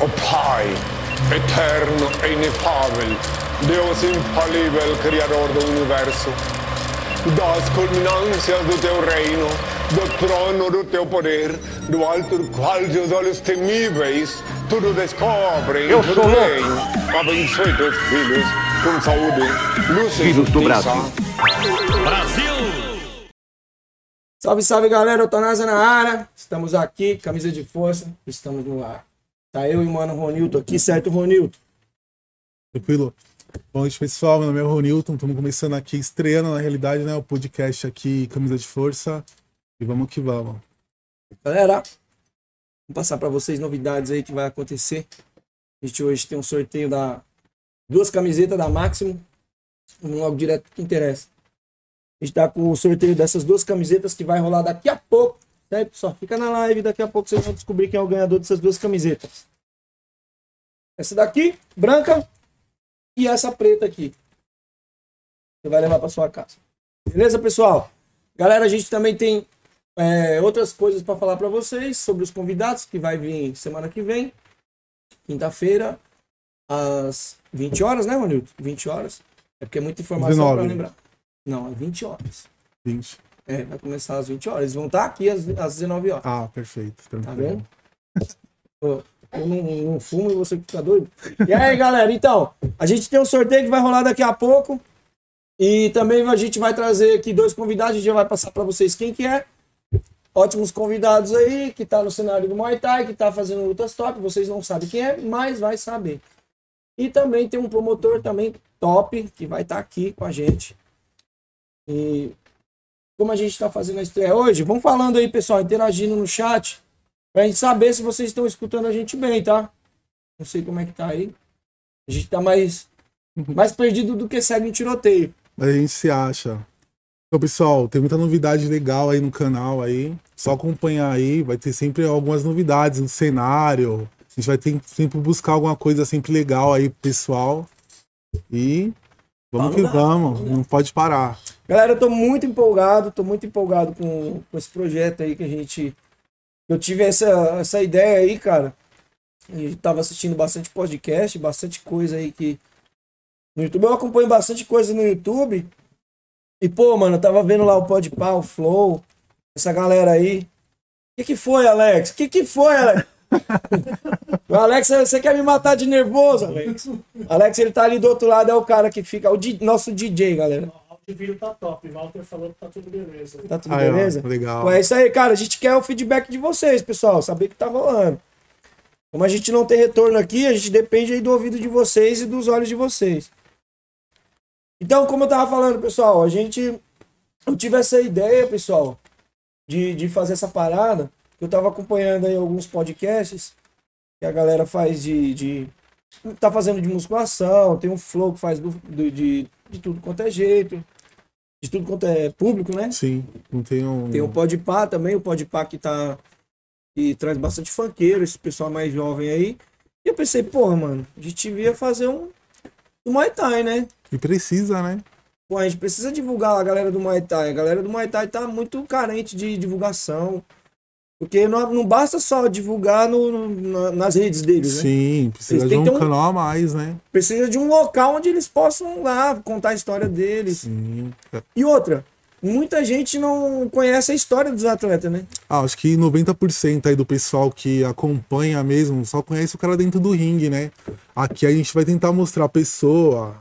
O Pai, eterno e inefável, Deus infalível, Criador do Universo, das culminâncias do teu reino, do trono do teu poder, do alto do qual teus olhos temíveis tudo descobrem, Eu tudo sou louco. bem. Abençoe teus filhos com saúde, luz e Filhos do justiça. Brasil. Salve, salve galera, Eutanásia na área. Estamos aqui, camisa de força, estamos no ar. Tá eu e o mano Ronilton aqui, certo, Ronilton? Tranquilo? Bom noite, pessoal. Meu nome é Ronilton. Estamos começando aqui, estreando na realidade, né? O podcast aqui, Camisa de Força. E vamos que vamos. Galera, vou passar para vocês novidades aí que vai acontecer. A gente hoje tem um sorteio da duas camisetas da Máximo. Vamos logo direto que interessa. A gente tá com o sorteio dessas duas camisetas que vai rolar daqui a pouco. Certo? Só fica na live, daqui a pouco vocês vão descobrir quem é o ganhador dessas duas camisetas. Essa daqui, branca, e essa preta aqui. Você vai levar para sua casa. Beleza, pessoal? Galera, a gente também tem é, outras coisas para falar para vocês sobre os convidados que vai vir semana que vem, quinta-feira, às 20 horas, né, Manilton? 20 horas. É porque é muita informação para 19. lembrar. Não, é 20 horas. 20. É, vai começar às 20 horas. Eles vão estar aqui às, às 19 horas. Ah, perfeito. Tá Tranquilo. vendo? Eu não, não fumo e você fica doido. E aí, galera, então, a gente tem um sorteio que vai rolar daqui a pouco. E também a gente vai trazer aqui dois convidados, a gente já vai passar para vocês quem que é. Ótimos convidados aí, que tá no cenário do Muay Thai, que tá fazendo lutas top. Vocês não sabem quem é, mas vai saber. E também tem um promotor também top, que vai estar aqui com a gente. E como a gente está fazendo a estreia hoje, vão falando aí, pessoal, interagindo no chat. Pra gente saber se vocês estão escutando a gente bem, tá? Não sei como é que tá aí. A gente tá mais, mais perdido do que segue em tiroteio. A gente se acha. Então, pessoal, tem muita novidade legal aí no canal aí. Só acompanhar aí, vai ter sempre algumas novidades no cenário. A gente vai ter, sempre buscar alguma coisa sempre legal aí pro pessoal. E vamos que Vamos lá, vamos, não pode parar. Galera, eu tô muito empolgado, tô muito empolgado com, com esse projeto aí que a gente. Eu tive essa, essa ideia aí, cara. E tava assistindo bastante podcast, bastante coisa aí que. No YouTube, eu acompanho bastante coisa no YouTube. E, pô, mano, eu tava vendo lá o Podpah, o Flow, essa galera aí. O que, que foi, Alex? O que, que foi, Alex? o Alex, você quer me matar de nervoso, Alex? Alex, ele tá ali do outro lado, é o cara que fica. O di- nosso DJ, galera. O vídeo tá top. O Walter falou que tá tudo beleza. Tá tudo Aí, ó, beleza? legal. Pô, é isso aí, cara. A gente quer o feedback de vocês, pessoal. Saber o que tá rolando. Como a gente não tem retorno aqui, a gente depende aí do ouvido de vocês e dos olhos de vocês. Então, como eu tava falando, pessoal, a gente. Eu tive essa ideia, pessoal, de, de fazer essa parada. Eu tava acompanhando aí alguns podcasts que a galera faz de. de tá fazendo de musculação, tem um flow que faz do, do- de, de tudo quanto é jeito. De tudo quanto é público, né? Sim, não tem um. Tem o Podpah também, o Podpah que tá que traz bastante funkeiro, esse pessoal mais jovem aí. E eu pensei, porra, mano, a gente devia fazer um do Muay Thai, né? E precisa, né? Pô, a gente precisa divulgar a galera do Muay Thai. A galera do Muay Thai tá muito carente de divulgação. Porque não, não basta só divulgar no, no- na- nas redes deles, né? Sim, precisa Eles de um um- canal a mais, né? Precisa de um local onde eles possam lá contar a história deles. Sim. E outra, muita gente não conhece a história dos atletas, né? Ah, acho que 90% aí do pessoal que acompanha mesmo só conhece o cara dentro do ringue, né? Aqui a gente vai tentar mostrar a pessoa,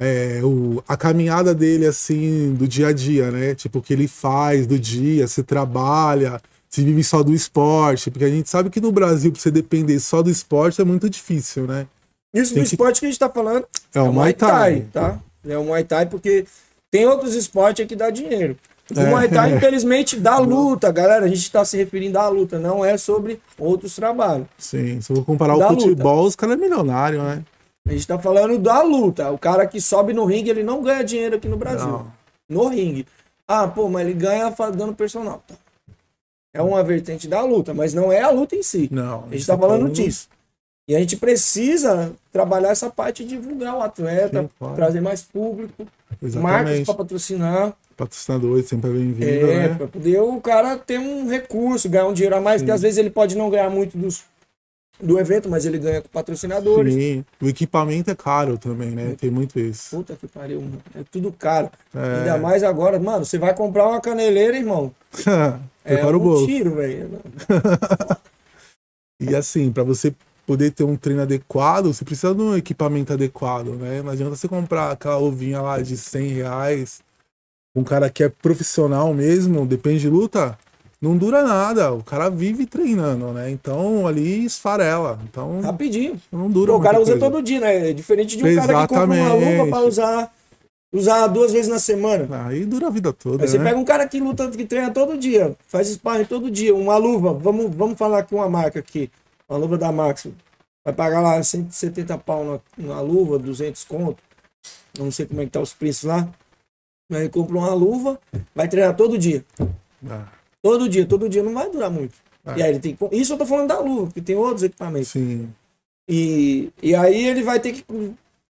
é, o, a caminhada dele, assim, do dia a dia, né? Tipo, o que ele faz do dia, se trabalha, se vive só do esporte. Porque a gente sabe que no Brasil, pra você depender só do esporte, é muito difícil, né? Isso do Tem que- esporte que a gente tá falando É o Muay Thai. tá? É o Muay Thai porque tem outros esportes que dá dinheiro. O É. Muay Thai, infelizmente, dá luta, galera. A gente tá se referindo à luta, não é sobre outros trabalhos. Sim, se eu vou comparar Da o luta. futebol, os caras é milionário, né? A gente tá falando da luta. O cara que sobe no ringue, ele não ganha dinheiro aqui no Brasil. Não. No ringue. Ah, pô, mas ele ganha dando personal. Tá. É uma vertente da luta, mas não é a luta em si. Não. A gente tá falando disso. E a gente precisa trabalhar essa parte de divulgar o atleta, Sim, claro. trazer mais público, marcas Exatamente. para patrocinar, Patrocinadores sempre é bem-vindo, é, né? para poder o cara ter um recurso, ganhar um dinheiro a mais, Sim. porque às vezes ele pode não ganhar muito dos, do evento, mas ele ganha com patrocinadores. Sim. O equipamento é caro também, né? Tem muito isso. Puta que pariu, mano. É tudo caro. É. Ainda mais agora, mano, você vai comprar uma caneleira, irmão. É um bolso. tiro, velho. E assim, pra você poder ter um treino adequado, você precisa de um equipamento adequado, né? Não adianta você comprar aquela luvinha lá de 100 reais. Um cara que é profissional mesmo, depende de luta, não dura nada. O cara vive treinando, né? Então ali esfarela. Então Rapidinho. não dura Pô, o cara usa coisa. todo dia, né? É Diferente de um cara que compra uma Exatamente. luva pra usar, usar duas vezes na semana. Aí dura a vida toda, Aí você né? pega um cara que luta, que treina todo dia, faz sparring todo dia, uma luva, vamos, vamos falar aqui uma marca aqui, uma luva da Maxim. Vai pagar lá 170 pau na, na luva, 200 conto. Não sei como é que tá os preços lá. Aí ele compra uma luva, vai treinar todo dia. Ah, Todo dia, todo dia não vai durar muito. Ah. E aí ele tem Isso eu tô falando da luva, porque tem outros equipamentos. sim. E, e aí ele vai ter que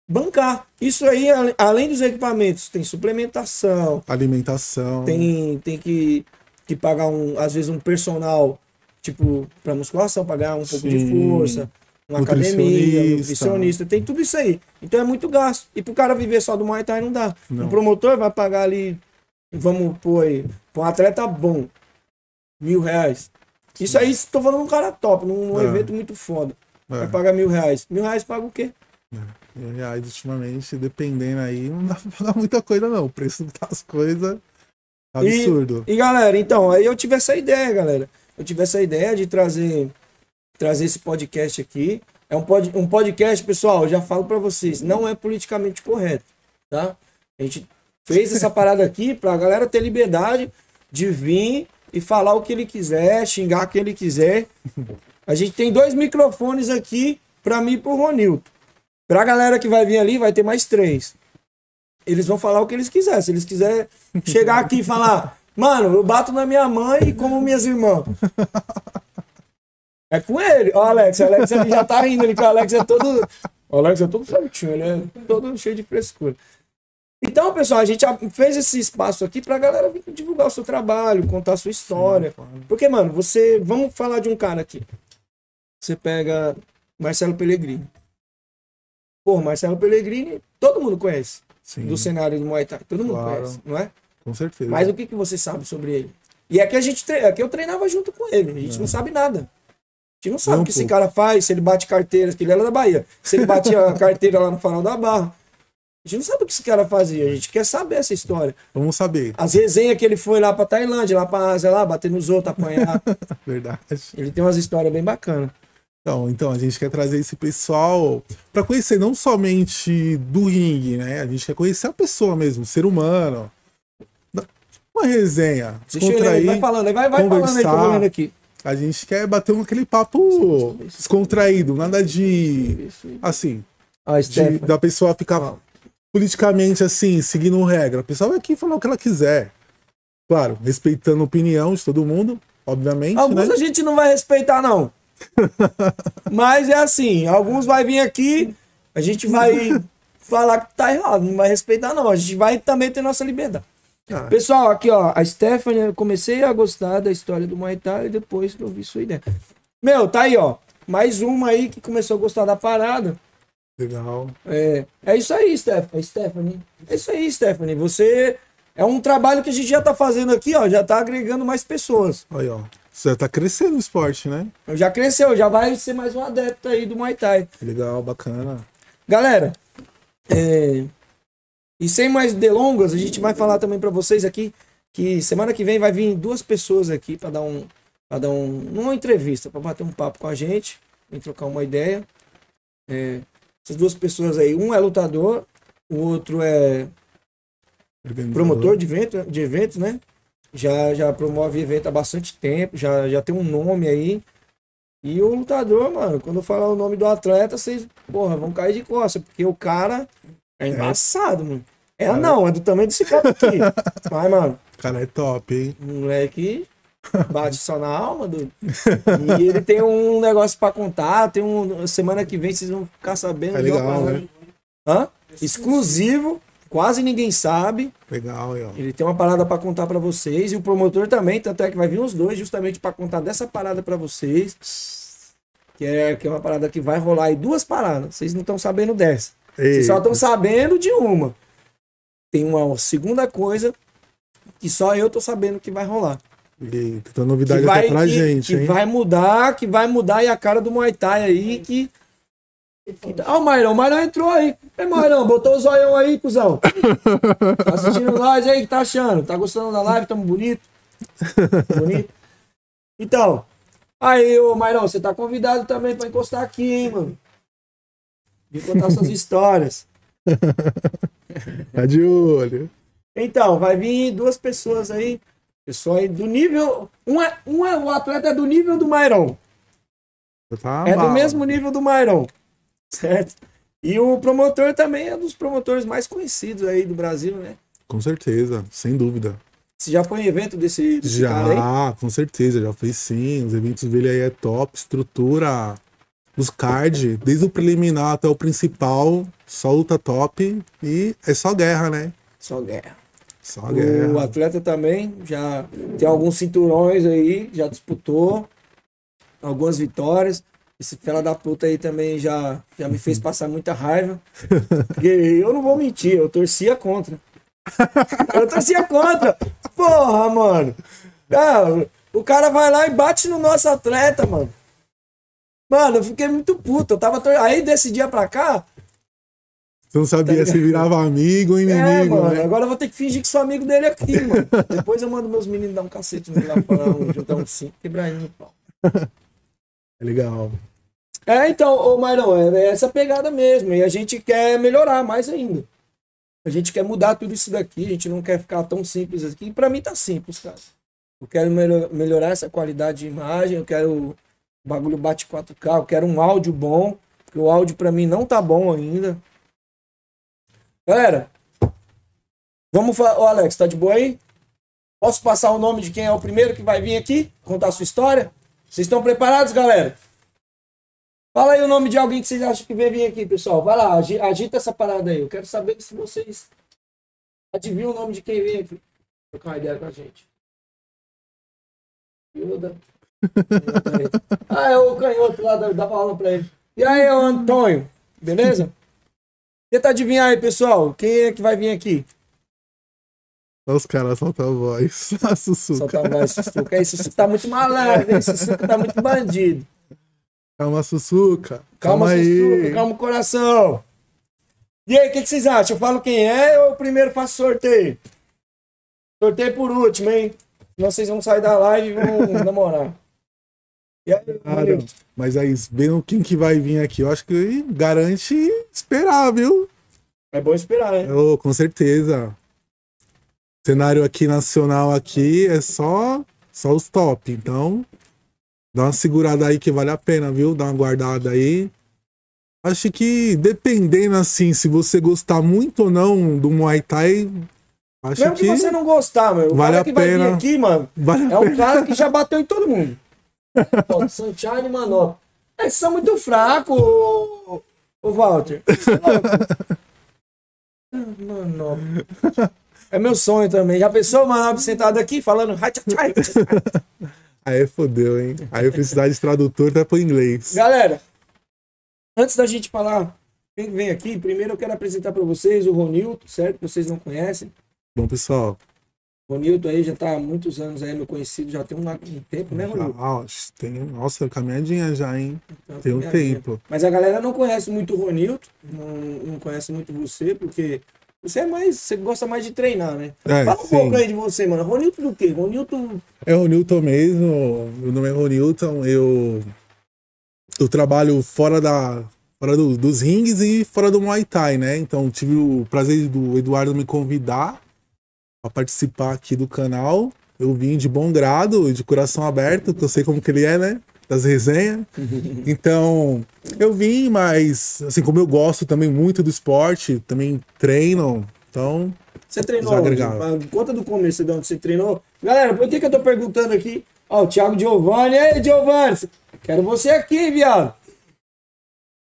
bancar. Isso aí, além dos equipamentos, tem suplementação, Alimentação. tem, tem que, que pagar, um, às vezes, um personal, tipo, para musculação, pagar um pouco de Sim. força, uma academia, Nutricionista. tem tudo isso aí. Então é muito gasto. E pro cara viver só do Muay Thai não dá. Não. O promotor vai pagar ali, vamos pôr aí, um atleta bom, mil reais. Isso aí, estou falando de um cara top, num É. evento muito foda. Vai É. pagar mil reais. Mil reais paga o quê? E reais ultimamente, dependendo aí, não dá pra pagar muita coisa, não. O preço das coisas é absurdo. E galera, então, aí eu tive essa ideia, galera. Eu tive essa ideia de trazer trazer esse podcast aqui. É um, pod, um podcast, pessoal, eu já falo pra vocês, não é politicamente correto, tá? A gente fez essa parada aqui pra galera ter liberdade de vir e falar o que ele quiser, xingar quem ele quiser. A gente tem dois microfones aqui pra mim e pro Ronildo. Pra galera que vai vir ali, vai ter mais três. Eles vão falar o que eles quiserem. Se eles quiserem chegar aqui e falar, mano, eu bato na minha mãe e como minhas irmãs. É com ele. Ó, Alex, o Alex ele já tá rindo ali, que o Alex é todo. O Alex é todo certinho, ele é todo cheio de frescura. Então, pessoal, a gente fez esse espaço aqui pra galera vir divulgar o seu trabalho, contar a sua história. Porque, mano, você. Vamos falar de um cara aqui. Você pega Marcelo Pellegrini. Pô, Marcelo Pellegrini, todo mundo conhece. Sim, Do cenário do Muay Thai. Todo mundo Claro. conhece, não é? com certeza. Mas o que, que você sabe sobre ele? E aqui a gente tre... aqui eu treinava junto com ele. A gente não sabe nada. A gente não sabe o que esse pô. cara faz, se ele bate carteiras, que ele era da Bahia. Se ele batia a carteira lá no farol da barra. A gente não sabe o que esse cara fazia. A gente quer saber essa história. Vamos saber. As resenhas que ele foi lá pra Tailândia, lá pra Ásia, lá, bater nos outros, apanhar. Verdade. ele tem umas histórias bem bacanas. Então, então, a gente quer trazer esse pessoal pra conhecer não somente do ringue, né? A gente quer conhecer a pessoa mesmo, o ser humano. Uma resenha, Deixa eu ler, descontrair. vai falando aí, vai, vai falando aí conversar. lendo aqui. A gente quer bater um, aquele papo descontraído, nada de. Assim, Ah, de- da pessoa ficar politicamente assim, seguindo regra. A pessoa vai aqui falar o que ela quiser. Claro, respeitando a opinião de todo mundo, obviamente, Alguns né? a gente não vai respeitar, não. Mas é assim, alguns vai vir aqui, a gente vai falar que tá errado, não vai respeitar, não. A gente vai também ter nossa liberdade. Ah. Pessoal, aqui ó, a Stephanie, eu comecei a gostar da história do Muay Thai depois que eu vi sua ideia. Meu, tá aí, ó. Mais uma aí que começou a gostar da parada. Legal. É, é isso aí, Stephanie. Stephanie. É isso aí, Stephanie. Você. É um trabalho que a gente já tá fazendo aqui, ó. Já tá agregando mais pessoas. Aí, ó. Você já tá crescendo o esporte, né? Já cresceu, já vai ser mais um adepto aí do Muay Thai. Legal, bacana. Galera, é, e sem mais delongas, a gente vai falar também para vocês aqui que semana que vem vai vir duas pessoas aqui para dar um para dar um, uma entrevista, para bater um papo com a gente, e trocar uma ideia. É, essas duas pessoas aí, um é lutador, o outro é promotor de, evento, de eventos, né? Já, já promove evento há bastante tempo, já, já tem um nome aí. E o lutador, mano, quando eu falar o nome do atleta, vocês, porra, vão cair de costas, porque o cara é embaçado, mano. É Cara. não, é do tamanho desse cara aqui. Mas, mano, O cara é top, hein? moleque bate só na alma, do E ele tem um negócio pra contar, tem um. Semana que vem vocês vão ficar sabendo. É legal, né? Hã? Exclusivo, quase ninguém sabe. Legal, ó. Ele tem uma parada pra contar pra vocês e o promotor também, tanto é que vai vir os dois justamente pra contar dessa parada pra vocês. que é, que é uma parada que vai rolar aí duas paradas. Vocês não estão sabendo dessa. Vocês só estão sabendo de uma. Tem uma segunda coisa que só eu tô sabendo que vai rolar. Eita, então Que novidade vai, até pra que, gente, que hein? vai mudar, que vai mudar e a cara do Muay Thai aí que. que- Ah, o Mairão, o Mairão entrou aí. É, Mairão, botou o zoião aí, cuzão. Tá assistindo nós aí, que tá achando? Tá gostando da live? Tamo bonito? Bonito? Então, aí, ô Mairão, você tá convidado também pra encostar aqui, hein, mano? Vim contar suas histórias. Tá de olho. Então, vai vir duas pessoas aí. Pessoal aí do nível. Um é, um é o atleta é do nível do Mairon. Tá É do bala. mesmo nível do Mairon. Certo? E o promotor também é um dos promotores mais conhecidos aí do Brasil, né? Com certeza, sem dúvida. Você já foi em evento desse, desse? Já, com certeza, já fez sim. Os eventos dele aí é top, estrutura, os card, desde o preliminar até o principal, só luta top e é só guerra, né? Só guerra. Só O guerra. atleta também já tem alguns cinturões aí, já disputou algumas vitórias. Esse fela da puta aí também já, já me fez passar muita raiva. Porque eu não vou mentir, eu torcia contra. Eu torcia contra. Porra, mano. Ah, o cara vai lá e bate no nosso atleta, mano. Mano, eu fiquei muito puto. Eu tava tor... Aí desse dia pra cá, Você não sabia se virava amigo ou é, inimigo, mano, né? agora eu vou ter que fingir que sou amigo dele aqui, mano. Depois eu mando meus meninos dar um cacete nele lá pra um, juntar um cinco, quebrar ele no pau. É legal. É, então, ô Mairão, é essa pegada mesmo. E a gente quer melhorar mais ainda. A gente quer mudar tudo isso daqui, a gente não quer ficar tão simples aqui. Pra mim tá simples, cara. Eu quero melho- melhorar essa qualidade de imagem, eu quero o bagulho bate 4K, eu quero um áudio bom, porque o áudio pra mim não tá bom ainda. Galera, vamos falar. Ô Alex, tá de boa aí? Posso passar o nome de quem é o primeiro que vai vir aqui contar a sua história? Vocês estão preparados, galera? Fala aí o nome de alguém que vocês acham que vai vir aqui, pessoal. Vai lá, agi- agita essa parada aí. Eu quero saber se vocês adivinham o nome de quem vem aqui. Trocar uma ideia com a gente. Yoda. Ah, é o canhoto lá, dá dá aula pra ele. E aí, ô Antônio, beleza? Tenta adivinhar aí, pessoal. Quem é que vai vir aqui? Os caras soltam a voz. A sussuca. Soltar mais Sussuca. Aí, Sussuca tá muito malandro, hein? Sussuca tá muito bandido. Calma, sussuca. Calma, Calma, aí. Sussuca, calma o coração. E aí, o que, que vocês acham? Eu falo quem é ou eu primeiro faço sorteio? Sorteio por último, hein? Senão vocês vão sair da live e vão namorar. E aí, Cara, mas aí, vendo quem que vai vir aqui, eu acho que garante esperar, viu? é bom esperar, né? Ô, com certeza. Cenário aqui nacional aqui é só só os top, então dá uma segurada aí que vale a pena, viu? Dá uma guardada aí. Acho que dependendo assim, se você gostar muito ou não do Muay Thai, acho Mesmo que que você não gostar, meu. O vale cara a que vai vir pena. aqui, mano, vale a é um cara que já bateu em todo mundo. Sunshine e Manopla. Eles são muito fracos, ô, ô Walter. Manopla. É meu sonho também. Já pensou o Manopla sentado aqui falando... Aí fodeu, hein? Aí eu precisar de tradutor até pro inglês. Galera, antes da gente falar quem vem aqui, primeiro eu quero apresentar para vocês o Ronilton, certo? Vocês não conhecem. Bom, pessoal, O Ronilton aí já tá há muitos anos aí, meu conhecido, já tem um, um tempo, né, Ronilton? ah, tem, nossa, caminhadinha já, hein? Então, Tem um tempo. Mas a galera não conhece muito o Ronilton, não, não conhece muito você, porque você é mais. Você gosta mais de treinar, né? É, Fala um sim. pouco aí de você, mano. Ronilton do quê? Ronilton. É o Newton mesmo, meu nome é Ronilton, eu, eu trabalho fora da fora do- dos rings e fora do Muay Thai, né? Então tive o prazer do Eduardo me convidar para participar aqui do canal. Eu vim de bom grado e de coração aberto, que eu sei como que ele é, né? Das resenhas. Então, eu vim, mas assim como eu gosto também muito do esporte, também treino, então Você treinou onde? Fala, Conta do começo de onde você treinou. Galera, por que, que eu tô perguntando aqui? Ó, o Thiago Giovanni. Ei, Giovanni, quero você aqui, viado.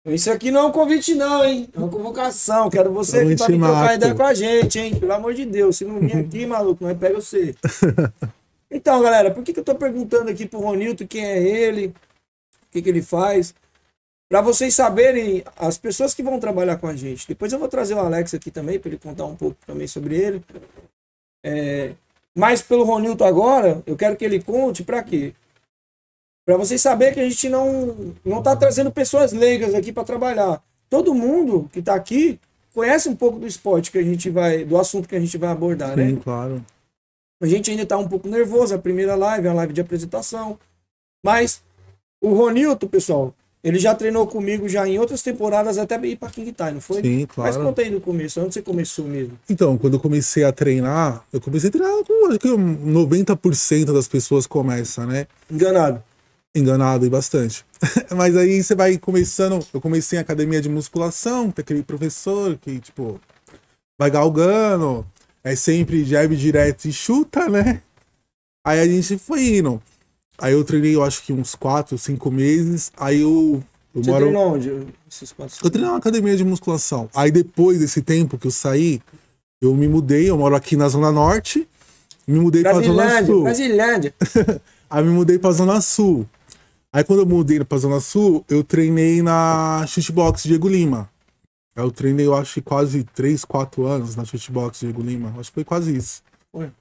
Isso aqui não é um convite, não, hein? É uma convocação. Quero você aqui pra vir trocar ideia com a gente, hein? Pelo amor de Deus. Se não vir aqui, maluco, nós pega você. Então, galera, por que, que eu tô perguntando aqui pro Ronilton quem é ele? que, que ele faz. Pra vocês saberem, as pessoas que vão trabalhar com a gente. Depois eu vou trazer o Alex aqui também, para ele contar um pouco também sobre ele. É, mas pelo Ronilton agora, eu quero que ele conte para quê? Para vocês saberem que a gente não não tá trazendo pessoas leigas aqui para trabalhar. Todo mundo que tá aqui conhece um pouco do esporte que a gente vai, do assunto que a gente vai abordar, né? Sim, claro. A gente ainda tá um pouco nervoso, a primeira live, a live de apresentação. Mas o Ronilton, pessoal, ele já treinou comigo já em outras temporadas, até ir pra King Time, não foi? Sim, Mas claro. conta aí no começo, onde você começou mesmo? Então, quando eu comecei a treinar, eu comecei a treinar com acho que 90% das pessoas começa, né? Enganado. Enganado e bastante. Mas aí você vai começando. Eu comecei em academia de musculação, tem aquele professor que, tipo, vai galgando, é sempre jab direto e chuta, né? Aí a gente foi indo. Aí eu treinei, eu acho que uns 4, 5 meses. Aí eu, eu Você moro. treinou onde? Esses quatro... Eu treinei na academia de musculação. Aí depois desse tempo que eu saí, eu me mudei, eu moro aqui na Zona Norte. Me mudei pra Zona Brasilândia, Sul. Brasilândia. Aí me mudei pra Zona Sul. Aí quando eu mudei pra Zona Sul, eu treinei na Shootbox Diego Lima. Aí Eu treinei, eu acho que quase 3, 4 anos na Shootbox Diego Lima. Acho que foi quase isso. Foi.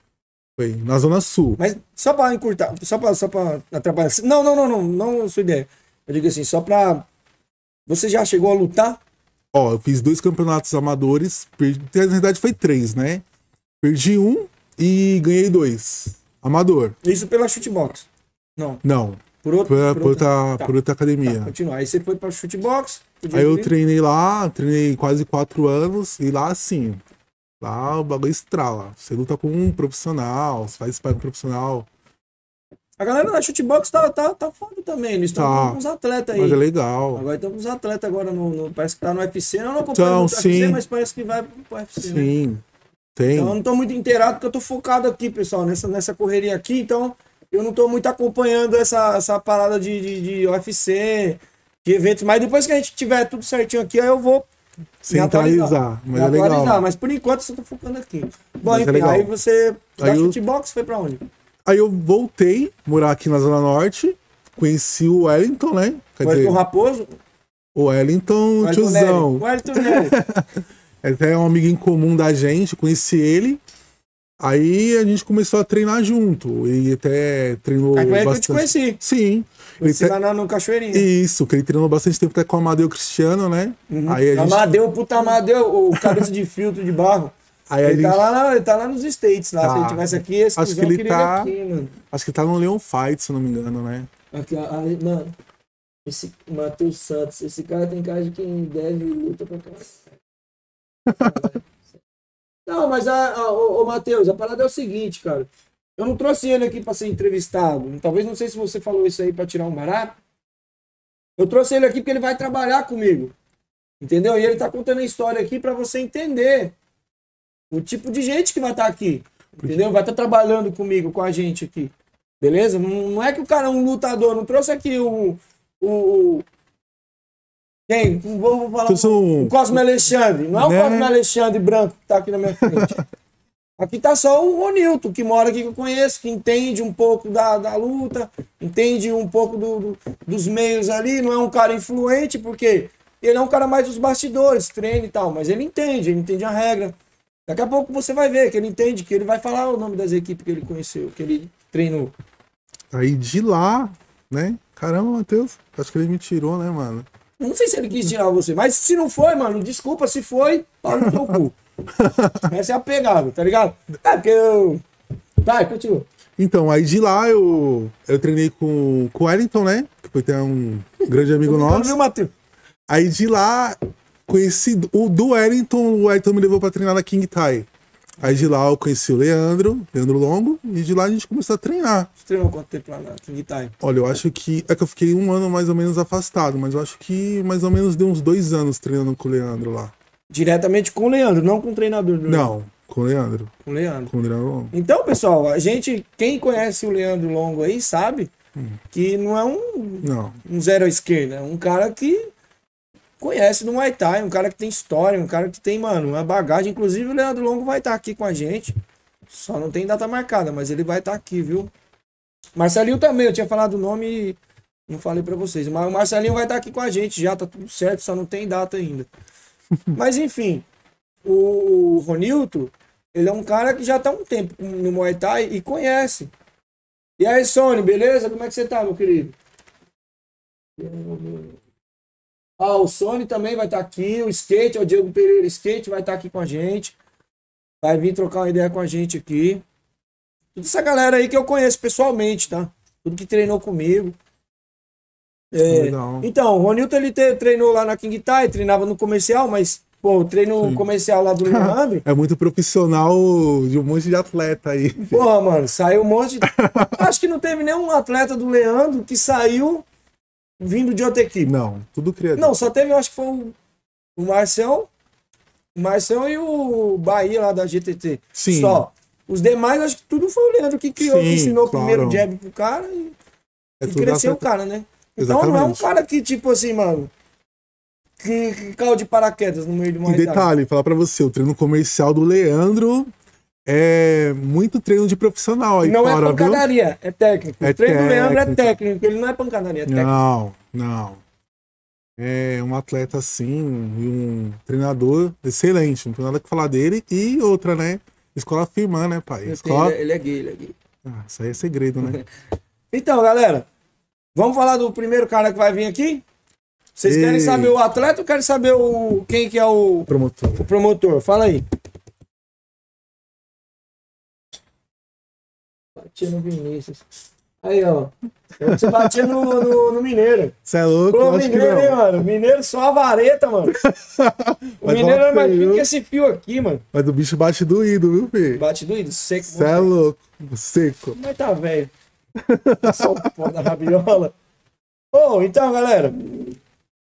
Foi, na Zona Sul. Mas só pra encurtar, só pra, só pra atrapalhar. Não, não, não, não, não a sua ideia. Eu digo assim, só pra. Você já chegou a lutar? Ó, eu fiz dois campeonatos amadores. Perdi, na verdade foi três, né? Perdi um e ganhei dois. Amador. Isso pela shootbox. Não, Não, por outro. por, por outra- outra, Tá. por outra academia. Tá, continua. Aí você foi pra shootbox. Aí eu treinei lá, treinei quase quatro anos, e lá assim, lá o bagulho estrala. Você luta com um profissional, você faz sparring profissional, A galera da shootbox tá, tá, tá foda também. Eles estão Tá. com uns atletas aí. mas é legal. Agora estão com uns atletas agora no, no- Parece que tá no UFC. Eu não acompanho Então, muito o UFC, sim. mas parece que vai pro UFC, né? Sim, tem. Então eu não tô muito inteirado porque eu tô focado aqui, pessoal, nessa, nessa correria aqui, então eu não tô muito acompanhando essa, essa parada de, de, de UFC, de eventos, mas depois que a gente tiver tudo certinho aqui, aí eu vou Centralizar, atualizar. mas é atualizar, mas por enquanto eu só tô focando aqui. Bom, Mas é enfim, legal. aí você da Aí eu- shootbox foi pra onde? Aí eu voltei, morar aqui na Zona Norte, conheci o Wellington, né? Quer Foi dizer, com o Raposo? o Wellington, Wellington tiozão. Nery. Wellington Nery. É até um amigo em comum da gente, conheci ele. Aí a gente começou a treinar junto. E até treinou Aí foi aí que eu te bastante. conheci. Sim. Ele Conheci te- lá no Cachoeirinho. Isso, que ele treinou bastante tempo até com o Amadeu Cristiano, né? Uhum. Aí a gente. Amadeu, puta Amadeu, o cabeça de filtro de barro. Aí ele, gente tá lá, na- ele tá lá nos States, lá. Tá. Se ele tivesse aqui, esse Acho que ele tá- aqui, mano. acho que tá no Leon Fight, se não me engano, né? Aqui, aí, mano. Esse Matheus Santos, esse cara tem cara de quem deve luta pra caralho. Não, mas ô, ô Matheus, a parada é o seguinte, cara. Eu não trouxe ele aqui pra ser entrevistado. Talvez não sei se você falou isso aí pra tirar um barato. Eu trouxe ele aqui porque ele vai trabalhar comigo. Entendeu? E ele tá contando a história aqui pra você entender o tipo de gente que vai estar aqui. Entendeu? Vai estar trabalhando comigo, com a gente aqui. Beleza? Não, é que o cara é um lutador. Não trouxe aqui o. o, o- quem? Vou, falar. Um- O Cosme Alexandre. Não é o Né? Cosme Alexandre branco que tá aqui na minha frente. Aqui tá só o Ronilton, que mora aqui que eu conheço, que entende um pouco da, da luta, entende um pouco do, do- dos meios ali, não é um cara influente, porque ele é um cara mais dos bastidores, treina e tal, mas ele entende, ele entende a regra. Daqui a pouco você vai ver que ele entende, que ele vai falar o nome das equipes que ele conheceu, que ele treinou. Aí de lá, né? Caramba, Matheus. Acho que ele me tirou, né, mano? Não sei se ele quis tirar você, mas se não foi, mano, desculpa se foi, pau no teu cu. Essa é a pegada, tá ligado? É porque eu. Vai, continua. Então, aí de lá eu, eu treinei com, com o Wellington, né? Que foi até um grande amigo nosso. Viu, Matheus? Aí de lá, conheci o do Wellington, o Wellington me levou pra treinar na King Tai. Aí de lá eu conheci o Leandro, Leandro Longo, e de lá a gente começou a treinar. Você treinou quanto tempo lá na King Time? Olha, eu acho que. É que eu fiquei um ano mais ou menos afastado, mas eu acho que mais ou menos deu uns dois anos treinando com o Leandro lá. Diretamente com o Leandro, não com o treinador do Não, com o Leandro. Com o Leandro. Com o Leandro Longo. Então, pessoal, a gente, quem conhece o Leandro Longo aí, sabe que não é um, Não. um zero à esquerda, é um cara que conhece do Muay Thai, um cara que tem história, um cara que tem, mano, uma bagagem. Inclusive, o Leandro Longo vai estar aqui com a gente. Só não tem data marcada, mas ele vai estar aqui, viu? Marcelinho também, eu tinha falado o nome e Não falei pra vocês. Mas o Marcelinho vai estar aqui com a gente já, tá tudo certo, só não tem data ainda. Mas enfim, o Ronilton, ele é um cara que já tá um tempo no Muay Thai e conhece. E aí, Sony, beleza? Como é que você tá, meu querido? Ah, o Sony também vai estar aqui, o Skate, o Diego Pereira Skate vai estar aqui com a gente. Vai vir trocar uma ideia com a gente aqui. Toda essa galera aí que eu conheço pessoalmente, tá? Tudo que treinou comigo. É, então, o Ronilton ele te- treinou lá na King Tai, treinava no comercial, mas, pô, o treino comercial lá do Leandro, É muito profissional de um monte de atleta aí. porra, mano, saiu um monte. de- Acho que não teve nenhum atleta do Leandro que saiu vindo de outra equipe. Não, tudo criativo. Não, só teve, eu acho que foi o, o Marcel, o e o Bahia lá da GTT. Sim. Só. Os demais, acho que tudo foi o Leandro que criou, que Sim, ensinou o claro. primeiro jab pro cara e, É e cresceu o cara, né? Então não é um cara que, tipo assim, mano, que, que caiu de paraquedas no meio de uma E detalhe, falar pra você, o treino comercial do Leandro é muito treino de profissional aí Não é fora, viu? pancadaria, é técnico. É o treino do Leandro é técnico. técnico, ele não é pancadaria, é técnico. Não, não. É um atleta assim, e um treinador excelente, não tem nada que falar dele. E outra, né? Escola firmã, né, pai? Escola... ele é- ele é gay, ele é gay. Ah, isso aí é segredo, né? Então, galera, vamos falar do primeiro cara que vai vir aqui? Vocês Ei. querem saber o atleta ou querem saber o, quem que é o, Promotor. o promotor? Fala aí. Batia no Vinícius. Aí, ó. Você batia no, no, no Mineiro. Você é louco? Pô, Eu Mineiro, hein, mano? Mineiro só a vareta, mano. O Mas Mineiro é mais fino que esse fio aqui, mano. Mas o bicho bate doído, viu, filho? Bate doido, seco. Você é louco. Seco. Mas tá velho. Só o pó da rabiola. Bom, então, galera.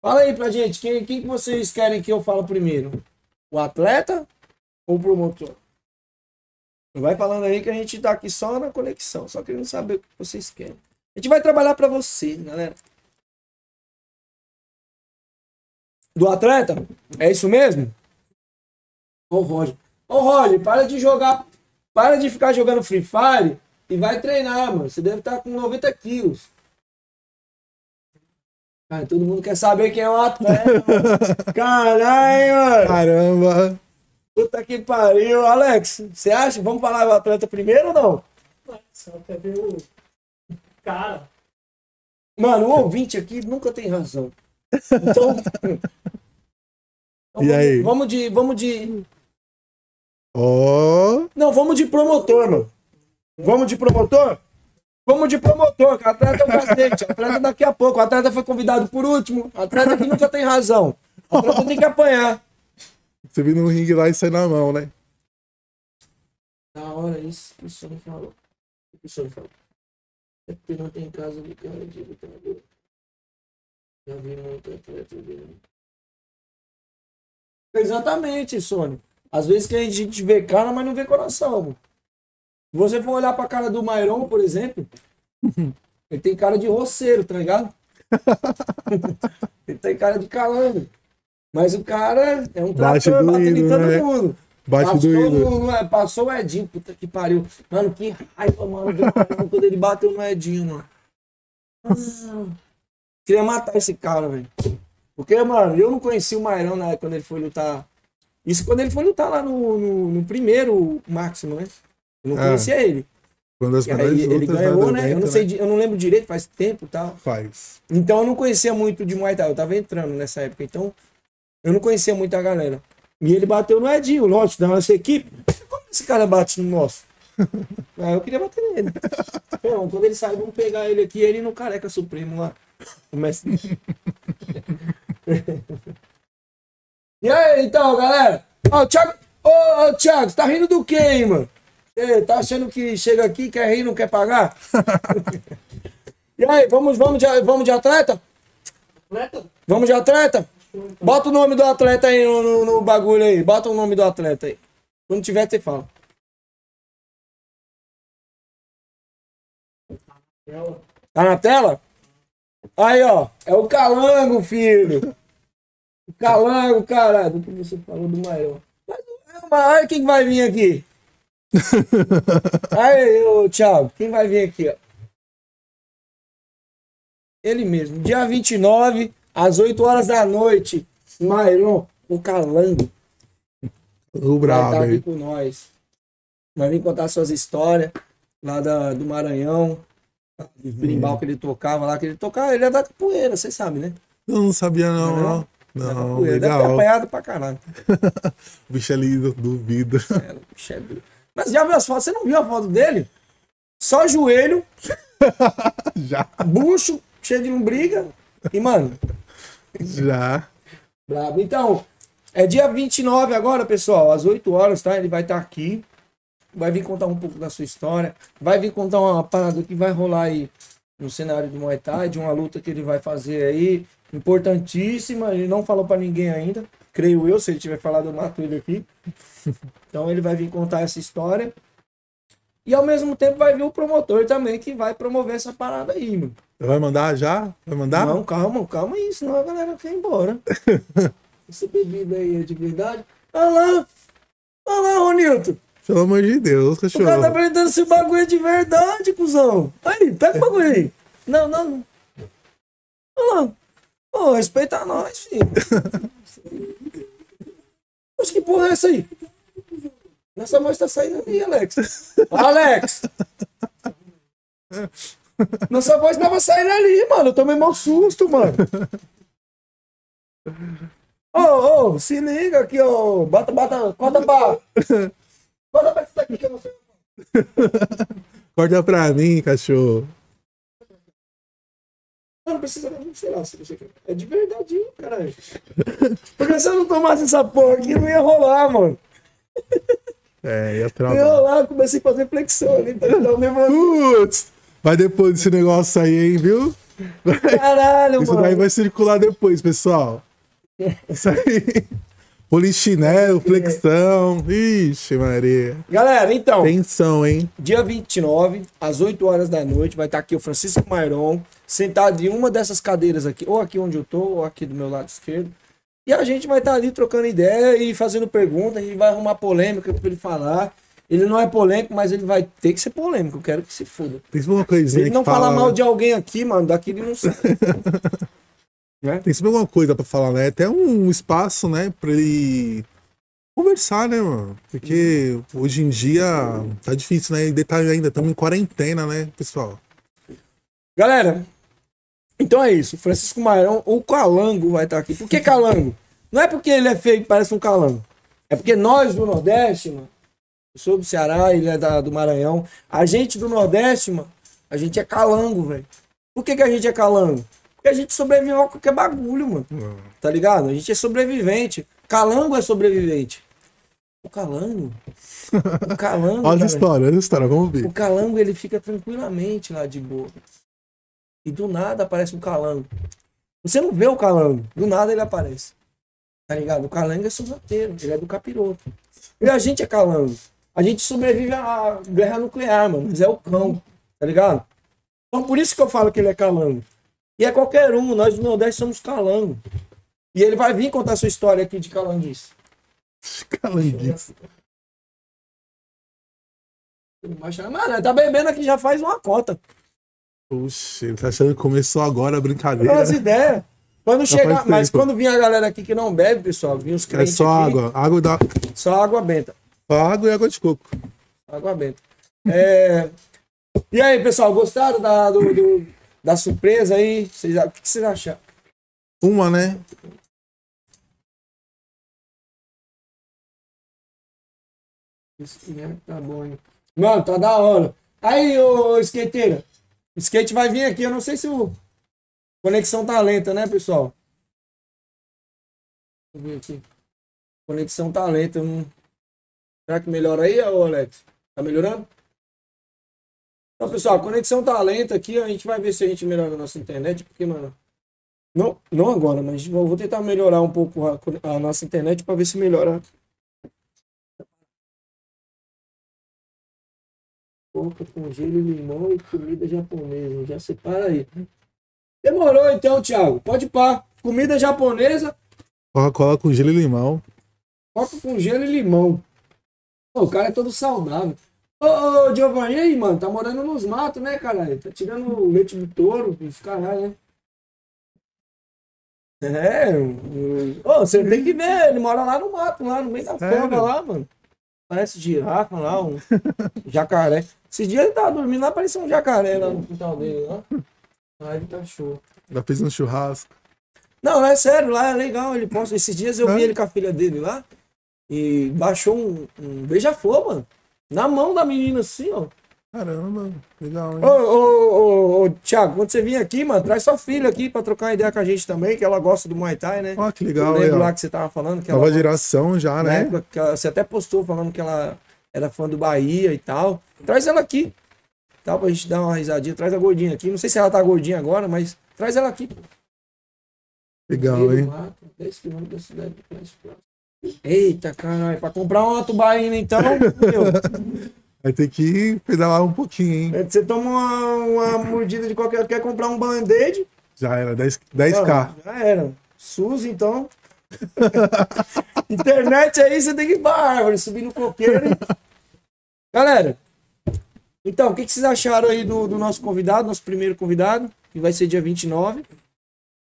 Fala aí pra gente, quem, quem que vocês querem que eu fale primeiro? O atleta ou o promotor? Vai falando aí que a gente tá aqui só na conexão, só querendo saber o que vocês querem. A gente vai trabalhar pra você, galera. Do atleta? É isso mesmo? Ô, Roger. Ô, Roger, para de jogar. Para de ficar jogando Free Fire e vai treinar, mano. Você deve estar com 90 quilos. Cara, todo mundo quer saber quem é o atleta. Caralho, mano. Caramba. Puta que pariu. Alex, você acha? Vamos falar do atleta primeiro ou não? Só quer ver o cara. Mano, o ouvinte aqui nunca tem razão. Então. então E aí? Vamos de. Vamos de. Ó. Não, vamos de promotor, mano. Vamos de promotor? Vamos de promotor, que o atleta é um cacete. O atleta daqui a pouco. O atleta foi convidado por último. O atleta que nunca tem razão. O atleta tem que apanhar. Você viu no ringue lá e sai na mão, né? Da hora isso que o senhor falou. O que o senhor falou? É porque não tem casa de cara de lutador. Já vi muito atleta dele. Exatamente, Sônia. Às vezes que a gente vê cara, mas não vê coração. mano. Se você for olhar pra cara do Mairon, por exemplo, ele tem cara de roceiro, tá ligado? ele tem cara de calango. Mas o cara é um trator, batendo em todo né? mundo. Bate Passou, doído. passou o Edinho, puta que pariu. Mano, que raiva, mano, quando ele bateu no Edinho, mano. Ah, queria matar esse cara, velho. Porque, mano, eu não conheci o Mairão na época quando ele foi lutar. Isso quando ele foi lutar lá no, no, no primeiro máximo, né? Eu não É. conhecia ele. Quando as E aí ele ganhou, né? Eu não, sei, de- eu não lembro direito, faz tempo e tal. Faz. Então eu não conhecia muito de Muay Thai, eu tava entrando nessa época, então eu não conhecia muita galera. E ele bateu no Edinho, lógico, da nossa equipe. Como esse cara bate no nosso? Aí eu queria bater nele. Então, quando ele sair, vamos pegar ele aqui, ele no careca supremo lá. O mestre. e aí, então, galera? Ó, o Thiago. Ô, ô, Thiago, você tá rindo do quê, hein, mano? Você tá achando que chega aqui, quer rir, não quer pagar? e aí, vamos, vamos, de, vamos de atleta? Atleta? Vamos de atleta? Bota o nome do atleta aí no, no- no bagulho aí. Bota o nome do atleta aí. Quando tiver, você fala. Tá na tela? Aí, ó. É o Calango, filho. O Calango, caralho. Do que você falou do maior. Mas, mas olha quem vai vir aqui. Aí, ô Thiago. Quem vai vir aqui, ó? ele mesmo. Dia 29, às 8 horas da noite. Mairon, o Calango, O vai estar brabo, aqui hein? com nós. Vai vir contar suas histórias lá da, do Maranhão. Do berimbau que ele tocava lá, que ele tocava, ele é da capoeira, vocês sabem, né? Eu não sabia, não. Não? Não, Da não capoeira. Deve ter legal. apanhado pra caralho. O bicho é lindo, duvido. É, o bicho é. Mas já viu as fotos? Você não viu a foto dele? Só joelho, Já, bucho, cheio de lombriga. E, mano, já. brabo. Então, é dia 29 agora, pessoal, às 8 horas, tá? Ele vai estar aqui. Vai vir contar um pouco da sua história. Vai vir contar uma parada que vai rolar aí no cenário do Muay Thai, de uma luta que ele vai fazer aí, importantíssima. Ele não falou pra ninguém ainda, creio eu, se ele tiver falado, eu mato ele aqui. Então ele vai vir contar essa história. E ao mesmo tempo vai vir o promotor também, que vai promover essa parada aí, mano. Vai mandar já? Vai mandar? Não, calma, calma aí, senão a galera quer ir embora. Essa bebida aí é de verdade. Olha lá! Olha lá, Ronilton! Pelo amor de Deus, O cara tá cachorro. perguntando se o bagulho é de verdade, cuzão. Aí, pega o bagulho aí. Não, não, não. Olha lá. Ô, respeita nós, filho. Mas que porra é essa aí? Nessa voz tá saindo ali, Alex. Alex! Nossa voz tava saindo ali, mano. Eu tomei mau susto, mano. Ô, ô, se liga aqui, ô. Bota, bota, corta pra. Corta pra isso daqui que eu não sei. Corta pra mim, cachorro. Não, não precisa, não, sei lá, se você quer. É de verdade, caralho. Porque se eu não tomasse essa porra aqui, não ia rolar, mano. É, ia rolar, eu comecei a fazer flexão ali, tá ligado? Mesmo... Putz! Vai depois desse negócio aí, hein, viu? Caralho, Isso mano. daí vai circular depois, pessoal. Isso aí. Polichinelo, flexão. Ixi, Maria. Galera, então, Tensão, hein? dia 29, às 8 horas da noite, vai estar aqui o Francisco Mairon, sentado em uma dessas cadeiras aqui, ou aqui onde eu tô, ou aqui do meu lado esquerdo. E a gente vai estar ali trocando ideia e fazendo perguntas, a gente vai arrumar polêmica pra ele falar. Ele não é polêmico, mas ele vai ter que ser polêmico, eu quero que se foda. Tem uma Se coisinha ele que não fala, falar mal né? de alguém aqui, mano, daqui ele não sai. Tem sempre alguma coisa pra falar, né? Até um espaço, né, pra ele conversar, né, mano? Porque hoje em dia tá difícil, né? E detalhe ainda, estamos em quarentena, né, pessoal? Galera, então é isso. Francisco Mairão, o Calango vai estar aqui. Por que Calango? Não é porque ele é feio e parece um calango. É porque nós do Nordeste, mano. Eu sou do Ceará, ele é da- do Maranhão. A gente do Nordeste, mano, a gente é calango, velho. Por que, que a gente é calango? Porque a gente sobrevive a qualquer bagulho, mano. Tá ligado? A gente é sobrevivente. Calango é sobrevivente. O calango. O calango. Olha cara, histórias, olha as histórias, vamos ver. o calango ele fica tranquilamente lá de boa. E do nada aparece um calango. Você não vê o calango, do nada ele aparece. Tá ligado? O calango é sorrateiro, ele é do capiroto. E a gente é calango. A gente sobrevive à guerra nuclear, mano. Mas é o cão, tá ligado? Então por isso que eu falo que ele é calango. E é qualquer um, nós do Nordeste somos calango. E ele vai vir contar sua história aqui de calanguice. Calanguice. Mano, tá bebendo aqui já faz uma cota. Ele tá achando que começou agora a brincadeira. As ideias. Quando chegar, mas quando vir a galera aqui que não bebe, pessoal, vir os É crentes só aqui, água. Água, da... só água benta. Água e água de coco. Água benta. É, E aí, pessoal, gostaram da, do, do- da surpresa aí? Vocês, o que vocês acharam? Uma, né? Isso mesmo, tá bom, hein? Mano, tá da hora. Aí, ô skateira. O skate vai vir aqui, eu não sei se o. Conexão tá lenta, né, pessoal? Deixa eu ver aqui. Conexão tá lenta. Não... Será que melhora aí, Alex? Tá melhorando? Então, pessoal, a conexão tá lenta aqui. A gente vai ver se a gente melhora a nossa internet, porque, mano. Não, não agora, mas vou tentar melhorar um pouco a, a nossa internet para ver se melhora Coca com gelo e limão e comida japonesa. Já separa aí. Demorou então, Thiago. Pode pá. Comida japonesa, Coca-Cola com gelo e limão. coca com gelo e limão. O cara é todo saudável. Ô, ô, Giovanni, e aí, mano? Tá morando nos matos, né, caralho? Tá tirando o leite do touro, os caralho, né? É, ô, você tem que ver, ele mora lá no mato, lá no meio da selva lá, mano. Parece girafa lá, um jacaré. Esse dia ele tava dormindo lá, parecia um jacaré lá no quintal dele, lá. Aí ele tá show. Já fez um churrasco. Não, é sério, lá é legal, ele posta. Esses dias eu É? vi ele com a filha dele lá e baixou um, um beija-flor, mano. Na mão da menina, assim, ó. Caramba, legal, hein? Ô, ô, ô, ô, Thiago, quando você vir aqui, mano, traz sua filha aqui pra trocar uma ideia com a gente também, que ela gosta do Muay Thai, né? Ó, que eu legal, aí, lembro lá que você tava falando que Nova ela, geração já, né? época você até postou falando que ela era fã do Bahia e tal. Traz ela aqui, tá? Pra gente dar uma risadinha. Traz a gordinha aqui. Não sei se ela tá gordinha agora, mas traz ela aqui. Legal, do hein? mato, 10 quilômetros da cidade mais próxima. Eita, caralho, pra comprar uma tubaína então, meu, Vai ter que pedalar um pouquinho, hein? é, você toma uma, uma mordida de qualquer. Quer comprar um band-aid? Já era, 10, 10k. Não, Já era. SUS, então. Internet aí, você tem que ir pra árvore, subir no coqueiro. e- Galera, então, o que, que vocês acharam aí do, do nosso convidado, nosso primeiro convidado, que vai ser dia 29?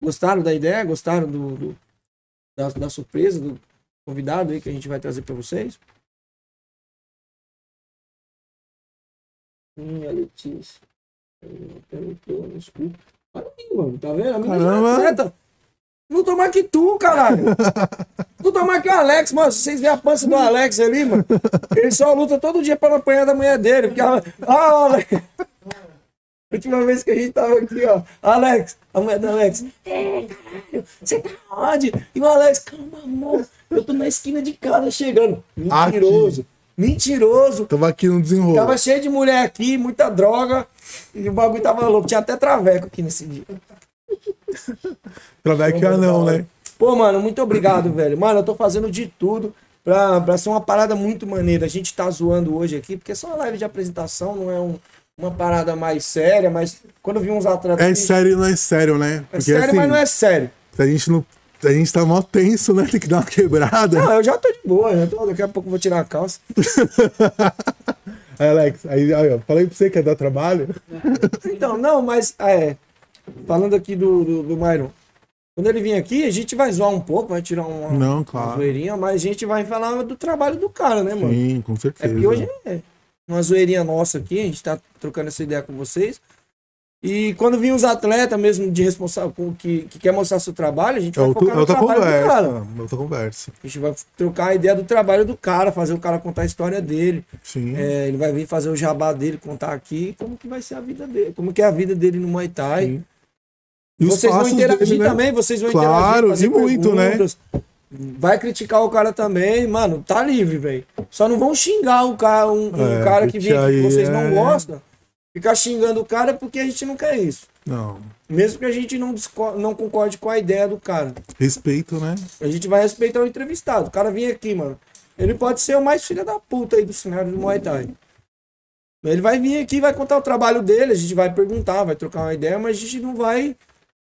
Gostaram da ideia? Gostaram do, do- da, da surpresa do convidado aí que a gente vai trazer pra vocês? Minha Letícia. Perguntou. Olha aí, mano, tá vendo? A menina já é atleta. Não tô mais que tu, caralho. Não tô mais que o Alex, mano. Se vocês verem a pança do Alex ali, mano, ele só luta todo dia pra não apanhar da mulher dele. Porque ela. Ah, Alex. Última vez que a gente tava aqui, ó. Alex, a mulher do Alex. "Ei, caralho, Você tá onde? E o Alex, calma, amor. Eu tô na esquina de casa chegando. Mentiroso. Mentiroso. Tava aqui no desenrolo. Tava cheio de mulher aqui, muita droga. E o bagulho tava louco. Tinha até traveco aqui nesse dia. Traveco e anão, né? Pô, mano, muito obrigado, velho. Mano, eu tô fazendo de tudo pra, pra ser uma parada muito maneira. A gente tá zoando hoje aqui, porque é só uma live de apresentação, não é um- uma parada mais séria, mas quando eu vi uns atletas. É que- sério e não é sério, né? É sério, assim, mas não é sério. a gente não. A gente tá mó tenso, né? Tem que dar uma quebrada. Não, eu já tô de boa, já tô, daqui a pouco eu vou tirar a calça. Aí, Alex, aí, aí, ó, falei pra você que ia dar trabalho. Então, não, mas é. Falando aqui do, do, do Myron. Quando ele vir aqui, a gente vai zoar um pouco, vai tirar uma, Não, uma claro. zoeirinha, mas a gente vai falar do trabalho do cara, né, mano? Sim, com É certeza. porque hoje é uma zoeirinha nossa aqui, a gente tá trocando essa ideia com vocês. E quando vir os atletas mesmo de responsável que, que quer mostrar seu trabalho, a gente É vai focar do cara. conversa. Outra conversa. A gente vai trocar a ideia do trabalho do cara, fazer o cara contar a história dele. Sim. É, ele vai vir fazer o jabá dele, contar aqui como que vai ser a vida dele, como que é a vida dele no Muay Thai. Sim. E Vocês vão interagir dele, né? também, vocês vão Claro, interagir, fazer e muito, né? Vai criticar o cara também, mano, tá livre, velho. Só não vão xingar o cara, um, um É, cara que vem aqui que vocês é- não gostam. Ficar xingando o cara porque a gente não quer isso. Não. Mesmo que a gente não, não concorde com a ideia do cara. Respeito, né? A gente vai respeitar o entrevistado. O cara vem aqui, mano. Ele pode ser o mais filho da puta aí do cenário do Muay Thai. Ele vai vir aqui, vai contar o trabalho dele, a gente vai perguntar, vai trocar uma ideia, mas a gente não vai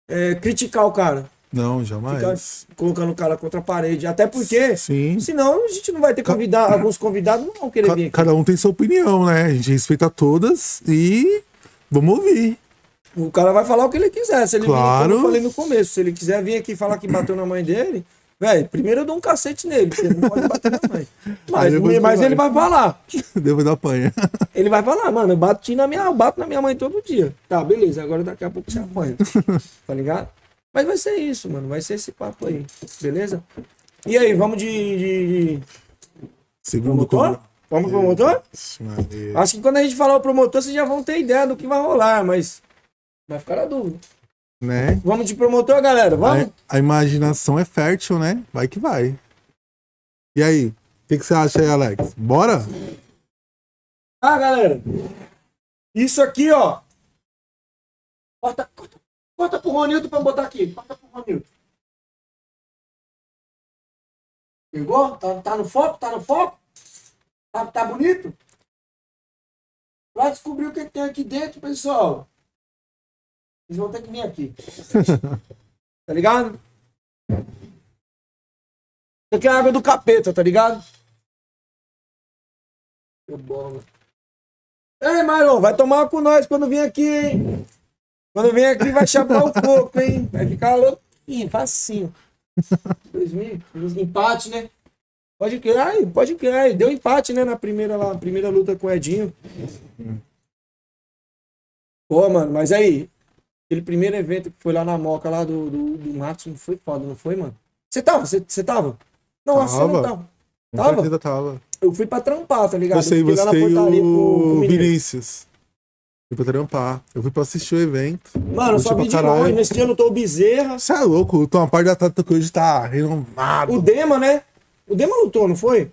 é, criticar o cara. Não, jamais. colocando o cara contra a parede. Até porque, Sim. senão a gente não vai ter convidado, alguns convidados não vão querer Ca- vir aqui. cada um tem sua opinião, né? A gente respeita todas e vamos ouvir. O cara vai falar o que ele quiser. Se ele vir, Claro. como eu falei no começo, se ele quiser vir aqui falar que bateu na mãe dele, velho, primeiro eu dou um cacete nele, porque ele não pode bater na mãe. Mas, mas ele vai falar. Devo dar panha. Ele vai falar, mano, eu bati na minha, eu bato na minha mãe todo dia. Tá, beleza, agora daqui a pouco você apanha. tá ligado? Mas vai ser isso, mano. Vai ser esse papo aí. Beleza? E aí, vamos de. de, Segundo promotor? Vamos pro Maria. Acho que quando a gente falar o promotor, vocês já vão ter ideia do que vai rolar, mas vai ficar a dúvida. Né? Vamos de promotor, galera? Vamos? A, a imaginação é fértil, né? Vai que vai. E aí? O que, que você acha aí, Alex? Bora? Ah, galera. Isso aqui, ó. Corta, corta, corta pro Ronildo pra botar aqui. Corta pro Ronildo. Pegou? Tá, tá no foco? Tá no foco? Tá, tá bonito? Pra descobrir o que tem aqui dentro, pessoal. Vocês vão ter que vir aqui. tá ligado? Isso aqui é a água do capeta, tá ligado? Que bola. Ei, Maron, vai tomar com nós quando vir aqui, hein? Quando vir aqui vai chapar o coco, hein? Vai ficar louco. Ih, facinho. 2000, empate, né? Pode crer, ai, pode crer. ai, Deu empate, né, na primeira, lá, primeira luta com o Edinho. Pô, mano, mas aí, aquele primeiro evento que foi lá na Moca, lá do, do, do Matos, não foi foda, não foi, mano? Você tava? Você, tava? Não, você não Tava. tava. Tava? tava. Eu fui pra trampar, tá ligado? Você, eu fiquei lá você na e o o. Vinícius. Fui pra trampar. Eu fui pra assistir o evento. Mano, eu só vi de longe. Nesse dia lutou o Bezerra. Você é louco, o Tom parte da Tata que hoje tá renomado. O Dema, né? O Dema lutou, não foi?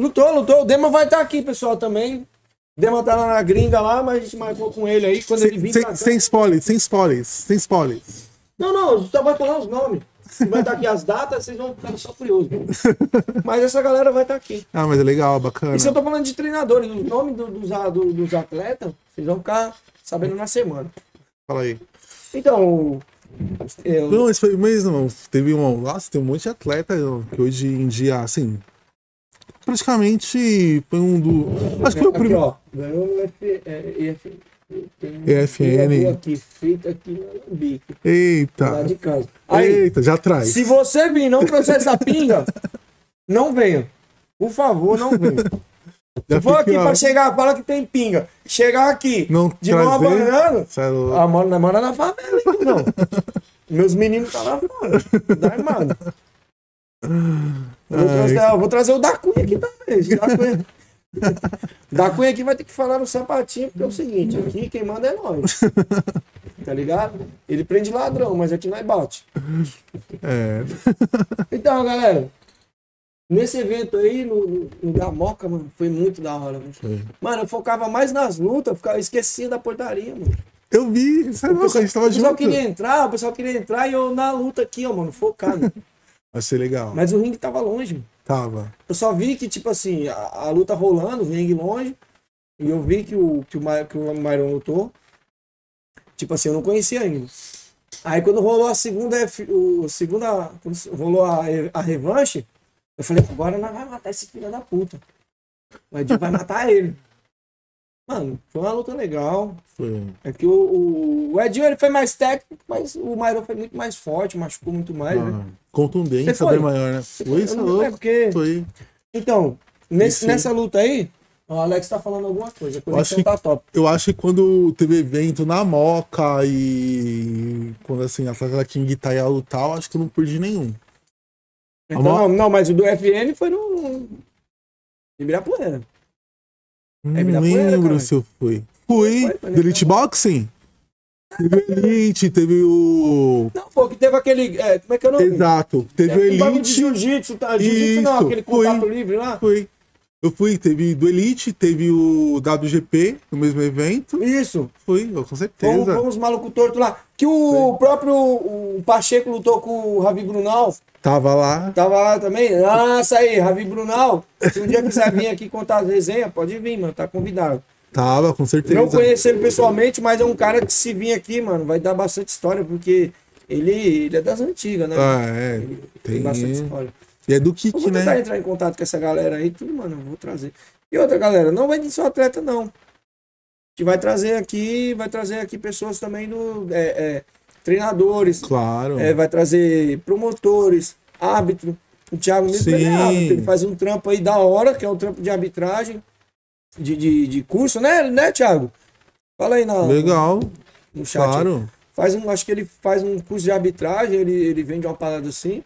Lutou, lutou. O Dema vai estar aqui, pessoal, também. O Dema tá lá na gringa lá, mas a gente marcou com ele aí. Quando ele Sem, vir sem, pra cá- sem spoilers, sem spoilers, sem spoilers. Não, não, só vai falar os nomes. Se vai estar aqui as datas, vocês vão ficar só curiosos. Mas essa galera vai estar aqui. Ah, mas é legal, bacana. Isso eu tô falando de treinadores. Os nomes do- dos, do- dos atletas, vocês vão ficar sabendo na semana. Fala aí. Então, eu, Não, mas foi mesmo. Teve um. Nossa, tem um monte de atleta que hoje em dia, assim. Praticamente foi um do. Acho que foi o primeiro. Ganhou é, EF, um EFN. aqui, feito aqui no Alambique, lá Eita. de casa. Aí, Eita, já traz. se você vir e não trouxer essa pinga, não venha. Por favor, não venha. Já Se for fica, aqui pra chegar, fala que tem pinga. Chegar aqui, Não de mão trazer? abanando, é ah, mano, não mora na favela, hein, não. Meus meninos tá lá fora. Dá. Eu vou, trazer, eu vou trazer o da Cunha aqui também. Da Cunha. Da Cunha aqui vai ter que falar no sapatinho, porque é o seguinte, aqui quem manda é nós. Tá ligado? Ele prende ladrão, mas aqui nós bate. É. Então, galera, nesse evento aí, no, no, no da Moca, mano, foi muito da hora, mano. Mano, eu focava mais nas lutas, eu ficava, esquecia da portaria, mano. Eu vi, é O louco, a pessoal, gente tava o pessoal junto. queria entrar, o pessoal queria entrar e eu na luta aqui, ó, mano, focado. Vai ser legal. Mas o ringue tava longe, mano. Tava. Eu só vi que, tipo assim, a, a luta rolando, ringue longe, e eu vi que o, que o, que o Myron lutou. Tipo assim, eu não conhecia ainda. Aí quando rolou a segunda, o, segunda quando rolou a, a revanche, eu falei, agora nós vamos matar esse filho da puta. O Edinho vai matar ele. Mano, foi uma luta legal. Foi. É que o, o, Edinho ele foi mais técnico, mas o Myron foi muito mais forte, machucou muito mais, né? Ah, contundência Você foi? bem maior, né? Foi, Eu isso é não- é porque Foi. então, nesse, Esse- nessa luta aí, o Alex tá falando alguma coisa. A acho tá top. Eu acho que quando teve evento na Moca e quando assim, a Atlanta King tá ia lutar, eu acho que eu não perdi nenhum. Então, não, não, mas o do FN foi no. Ibirapuera. Não Ibirapuera, lembro cara. se eu fui. Fui. Foi, foi, Do Elite Boxing? Teve o Elite, teve o. Não, pô, que teve aquele. é, como é que é o nome? Exato. Teve o É, um de Elite. jiu-jitsu, tá? Jiu-jitsu não, aquele contato livre lá. Fui. Eu fui, teve do Elite, teve o WGP no mesmo evento. Isso. Fui, eu, com certeza. fomos maluco torto lá. Que o próprio o Pacheco lutou com o Ravi Brunal. Tava lá. Tava lá também. Nossa aí, Ravi Brunal. Se um dia quiser vir aqui contar as resenhas, pode vir, mano. Tá convidado. Tava, com certeza. Não conheço ele pessoalmente, mas é um cara que se vir aqui, mano, vai dar bastante história, porque ele, ele é das antigas, né? Ah, é. Ele Tem. bastante história. E é do Kik, vou tentar né? entrar em contato com essa galera aí, tudo, mano, eu vou trazer. E outra galera, não vai de só atleta, não. A gente vai trazer aqui, vai trazer aqui pessoas também do. é, é, treinadores, Claro. é, vai trazer promotores, árbitro. O Thiago mesmo ele é árbitro, ele faz um trampo aí da hora, que é um trampo de arbitragem, de, de, de curso, né, né, Thiago? Fala aí na, Legal, no chat. aí. claro. Faz um, acho que ele faz um curso de arbitragem, ele, ele vende uma parada assim.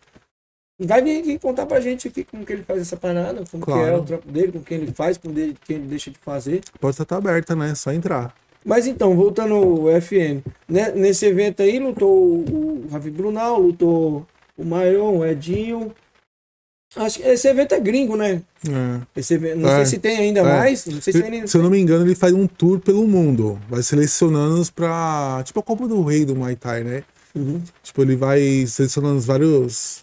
E vai vir aqui contar pra gente aqui como que ele faz essa parada, como que é Claro. o trampo dele, com quem ele faz, com dele, quem ele deixa de fazer. A porta tá aberta, né? Só entrar. Mas então, voltando ao FN. né, Nesse evento aí, lutou o Ravi Brunal, lutou o Maion, o Edinho. Acho que esse evento é gringo, né? É. Esse evento, não É. sei se tem ainda É. mais. Não sei se ainda. se eu não me engano, ele faz um tour pelo mundo. Vai selecionando os pra. Tipo a Copa do Rei do Muay Thai, né? Uhum. Tipo, ele vai selecionando os vários,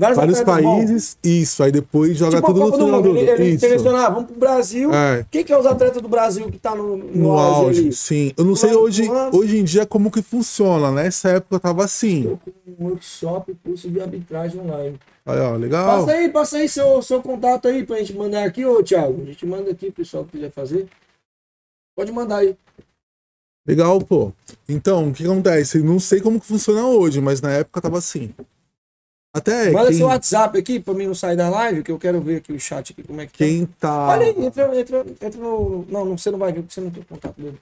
Vários, vários bons. países. Isso, aí depois joga Tipo tudo no Copa do final Mundo. do. Ele, ele Isso. seleciona, ah, vamos pro Brasil. É. Quem que é os atletas do Brasil que tá no, no, No auge, ali? sim. Eu não sei hoje, hoje em dia como que funciona. Nessa época tava assim. Com um workshop, curso de arbitragem online. Aí, ó, legal. Passa aí, passa aí seu, seu contato aí pra gente mandar aqui, ô Thiago. A gente manda aqui, o pessoal que quiser fazer. Pode mandar aí. Legal, pô. Então, o que acontece? Não sei como que funciona hoje, mas na época tava assim. Até Manda quem, seu WhatsApp aqui pra mim não sair da live, que eu quero ver aqui o chat aqui, como é que tá. quem tá. Olha aí, entra, entra, entra no. Não, não, você não vai ver porque você não tem contato dele.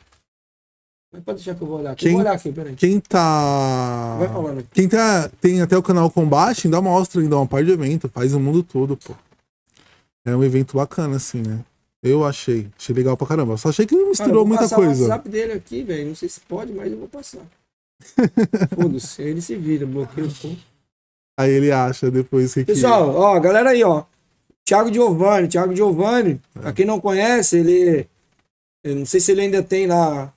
Mas pode deixar que eu vou olhar aqui. Quem- Vou olhar aqui, peraí. Quem tá. Vai falando aqui. Quem tá, tem até o canal Combate, ainda mostra ainda uma par de evento, faz o mundo todo, pô. É um evento bacana, assim, né? Eu achei. Achei legal pra caramba. Só achei que Cara, eu misturou vou muita coisa. o WhatsApp dele aqui, velho. Não sei se pode, mas eu vou passar. Foda-se, ele se vira, bloqueia o pô. Aí ele acha depois que. Pessoal, ó, galera aí, ó. Thiago Giovanni, Thiago Giovanni, pra quem não conhece, ele. Eu não sei se ele ainda tem lá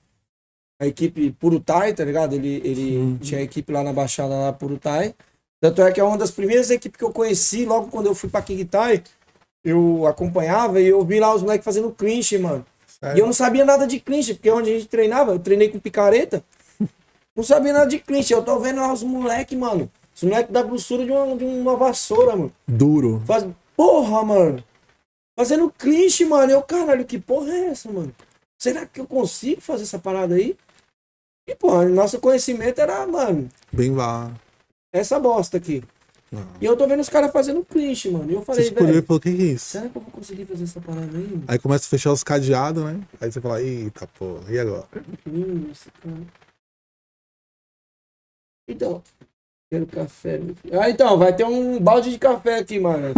a equipe Purutai, tá ligado? Ele, ele tinha a equipe lá na Baixada, lá Purutai. Tanto é que é uma das primeiras equipes que eu conheci, logo quando eu fui pra King Tai, eu acompanhava e eu vi lá os moleques fazendo clinch, mano. Sério? E eu não sabia nada de clinch, porque onde a gente treinava, eu treinei com picareta, não sabia nada de clinch. Eu tô vendo lá os moleques, mano. Os moleques da grossura de uma, de uma vassoura, mano. Duro. Faz... Porra, mano. Fazendo clinch, mano. Eu, caralho, que porra é essa, mano? Será que eu consigo fazer essa parada aí? E, porra, nosso conhecimento era, mano, Bem vá. essa bosta aqui. Não. E eu tô vendo os caras fazendo clinch, mano. E eu Você falei, escolheu e velho, falou, o que que é isso? será que eu vou conseguir fazer essa parada aí, mano? Aí começa a fechar os cadeados, né? Aí você fala, eita porra, e agora? Hum, esse cara. Então, quero café, meu filho. Ah, então, vai ter um balde de café aqui, mano.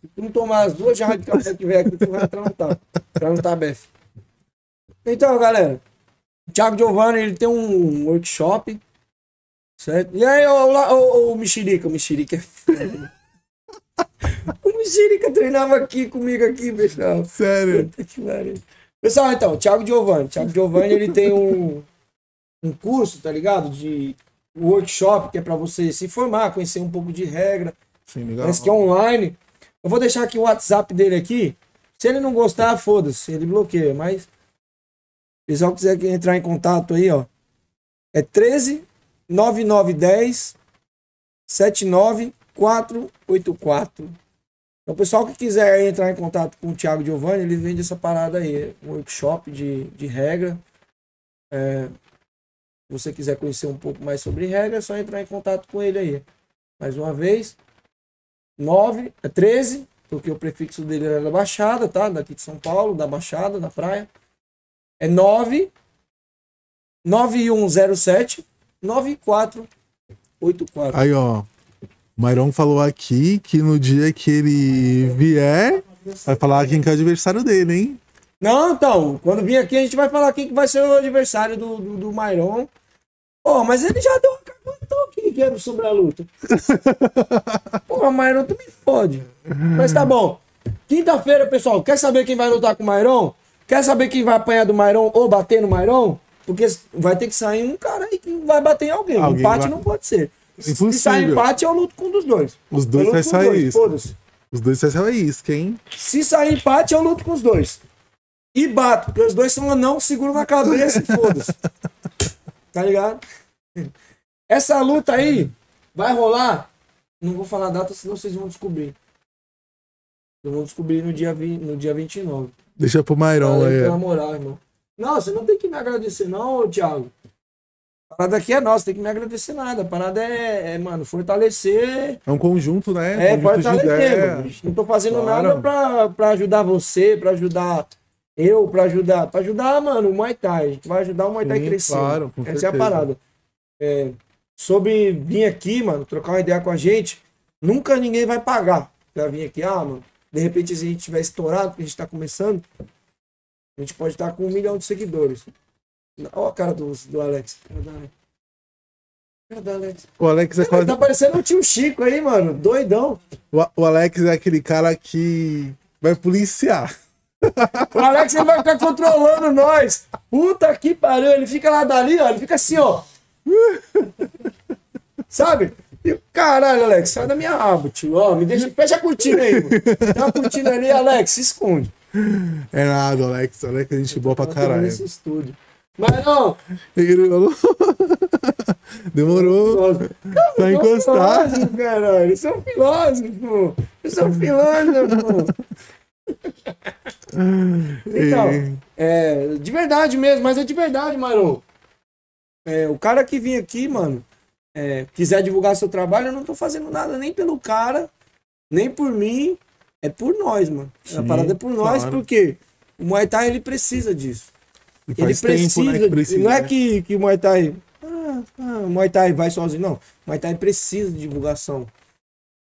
Se tu não tomar as duas jarras de café que tiver aqui, tu vai trantar. Trantar, Bef. Então, galera, o Thiago Giovanni, ele tem um workshop, certo? E aí, ô, ô, ô Mexerica, o Mexerica é foda. O Mexerica treinava aqui comigo aqui, pessoal. Sério? Pessoal, então, Thiago Giovanni. Thiago Giovanni, ele tem um, um curso, tá ligado? De workshop, que é pra você se informar, conhecer um pouco de regra. Sim, legal. Parece que é online. Eu vou deixar aqui o WhatsApp dele aqui. Se ele não gostar, foda-se, ele bloqueia. Mas, se o pessoal quiser entrar em contato aí, ó. É 13 9910 79484. Então, o pessoal que quiser entrar em contato com o Thiago Giovanni, ele vende essa parada aí, um workshop de, de regra. É, se você quiser conhecer um pouco mais sobre regra, é só entrar em contato com ele aí. Mais uma vez, 9, é 13, porque o prefixo dele era da Baixada, tá? Daqui de São Paulo, da Baixada, da praia. É 9 9107 9484. Aí, ó. O Mairon falou aqui que no dia que ele vier, vai falar quem que é o adversário dele, hein? Não, então, quando vir aqui a gente vai falar quem que vai ser o adversário do, do, do Mairon. Pô, mas ele já deu uma então quem que era sobre a luta. Pô, Mairon tu me fode. Mas tá bom. Quinta-feira, pessoal, quer saber quem vai lutar com o Mairon? Quer saber quem vai apanhar do Mairon ou bater no Mairon? Porque vai ter que sair um cara aí que vai bater em alguém. Alguém empate vai- não pode ser. Se Impossível. sair empate, eu luto com um dos dois. Os dois vai sair dois, isso. Os dois vai sair isca, hein? Se sair empate, eu luto com os dois. E bato, porque os dois são anão, seguro na cabeça e foda-se. Tá ligado? Essa luta aí vai rolar. Não vou falar a data, senão vocês vão descobrir. Vocês vão descobrir no dia, 20, no dia 29. Deixa pro Mairon aí. pela moral, irmão. Não, você não tem que me agradecer, não, Thiago. A parada aqui é nossa, tem que me agradecer nada. A parada é, é, mano, fortalecer É um conjunto, né? é, conjunto de fortalecer. Não tô fazendo Claro. nada pra, pra ajudar você, pra ajudar eu, pra ajudar. Pra ajudar, mano, o Muay Thai. A gente vai ajudar o Muay Thai Sim, crescer. claro, com Essa é a certeza. parada. É, sobre vir aqui, mano, trocar uma ideia com a gente, nunca ninguém vai pagar pra vir aqui. Ah, mano, de repente, se a gente tiver estourado, porque a gente tá começando, a gente pode estar com um milhão de seguidores. Olha a cara do, do Alex. Cara da Alex. Cara da Alex. O Alex é quase. Tá parecendo o tio Chico aí, mano. Doidão. O, o Alex é aquele cara que vai policiar. O Alex ele vai ficar controlando nós. Puta que pariu. Ele fica lá dali, ó. Ele fica assim, ó. Sabe? E caralho, Alex, sai da minha aba, tio. Ó, me deixa. Fecha a cortina aí, mano. Tem uma cortina ali, Alex, se esconde. É nada, Alex. Alex é gente boa pra Eu caralho. Nesse estúdio. Mas não, Demorou pra encostar. filósofo, caralho. Isso é um filósofo. Isso é um filósofo. Então, É. de verdade mesmo, mas é de verdade, Maru. É, o cara que vem aqui, mano, é, quiser divulgar seu trabalho, eu não tô fazendo nada nem pelo cara, nem por mim, é por nós, mano. a Sim, parada é por nós, claro. porque o Muay Thai, ele precisa disso. Ele precisa, tempo, né, precisa. não é né? que, que o Muay Thai, ah, ah, o Muay Thai vai sozinho, não. O Muay Thai precisa de divulgação.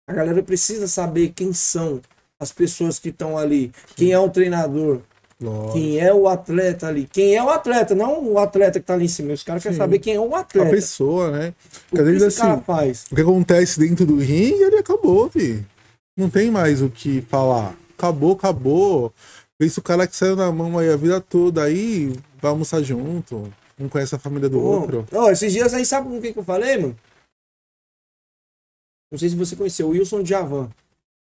A galera precisa saber quem são as pessoas que estão ali, quem é o treinador, Lógico. quem é o atleta ali. Quem é o atleta, não o atleta que tá ali em cima. Os caras querem saber quem é o A atleta. pessoa, né? O Porque que esse cara assim, faz? o que acontece dentro do ringue, ele acabou, vi. Não tem mais o que falar. Acabou, acabou. Isso o cara que saiu na mão aí a vida toda aí, vai almoçar junto. Um conhece a família do Pô, outro. ó, esses dias aí, sabe com quem que eu falei, mano? Não sei se você conheceu, o Wilson Javan.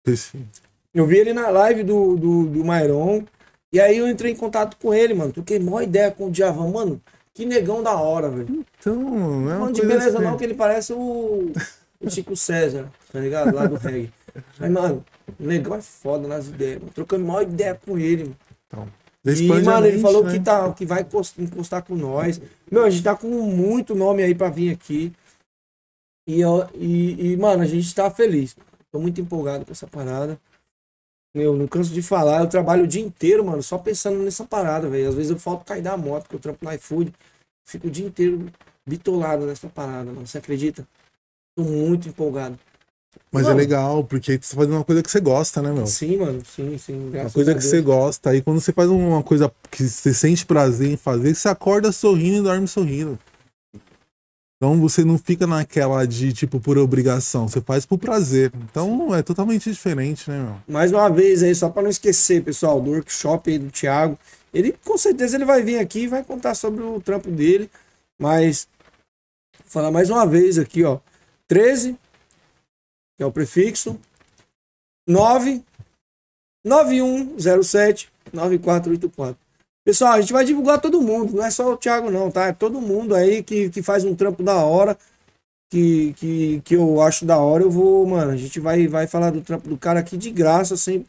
Esse- Eu vi ele na live do, do, do Mairon. E aí eu entrei em contato com ele, mano. Troquei maior ideia com o Djavan. Mano, que negão da hora, velho. Então, não é Não de beleza assim. não, que ele parece o, o Chico César, tá ligado? Lá do reggae. Mas, mano, o negão é foda nas ideias, mano. Trocando maior ideia com ele, mano. Então, E, mano, ele falou né? que, tá, que vai encos- encostar com nós. Meu, a gente tá com muito nome aí pra vir aqui. E, eu- e, e, mano, a gente tá feliz. Tô muito empolgado com essa parada. Meu, não canso de falar. Eu trabalho o dia inteiro, mano, só pensando nessa parada, velho. Às vezes eu falto cair da moto, porque eu trampo no iFood. Fico o dia inteiro bitolado nessa parada, mano. Você acredita? Tô muito empolgado. Mas é Mano. legal, porque aí você tá fazendo uma coisa que você gosta, né, meu? Sim, mano. Sim, sim. Uma coisa que você gosta. Aí quando você faz uma coisa que você sente prazer em fazer, você acorda sorrindo e dorme sorrindo. Então você não fica naquela de, tipo, por obrigação. Você faz por prazer. Então é totalmente diferente, né, meu? Mais uma vez aí, só para não esquecer, pessoal, do workshop aí do Thiago. Ele, com certeza, ele vai vir aqui e vai contar sobre o trampo dele. Mas, vou falar mais uma vez aqui, ó. 13, que é o prefixo. 9, 9107 9484. Pessoal, a gente vai divulgar todo mundo, não é só o Thiago não, tá? É todo mundo aí que, que faz um trampo da hora, que, que, que eu acho da hora, eu vou, mano, a gente vai, vai falar do trampo do cara aqui de graça, sem,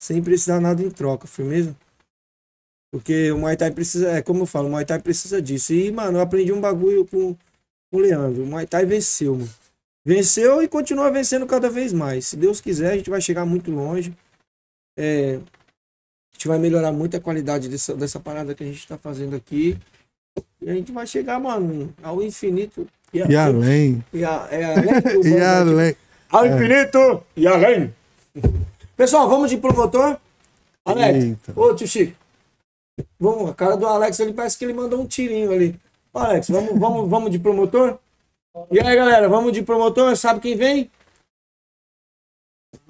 sem precisar nada em troca, firmeza? Porque o Muay Thai precisa, é como eu falo, o Muay Thai precisa disso. E, mano, eu aprendi um bagulho com, com o Leandro, o Muay Thai venceu, mano. Venceu e continua vencendo cada vez mais. Se Deus quiser, a gente vai chegar muito longe. É, gente vai melhorar muito a qualidade dessa, dessa parada que a gente tá fazendo aqui. E a gente vai chegar, mano, ao infinito. E, a- E além. e a- é além E né? além. Ao infinito e além. Pessoal, vamos de promotor? Alex, Eita. ô tio Chico. Vamos, a cara do Alex ele parece que ele mandou um tirinho ali. Ô, Alex, vamos, vamos, vamos de promotor? E aí, galera, vamos de promotor? Sabe quem vem?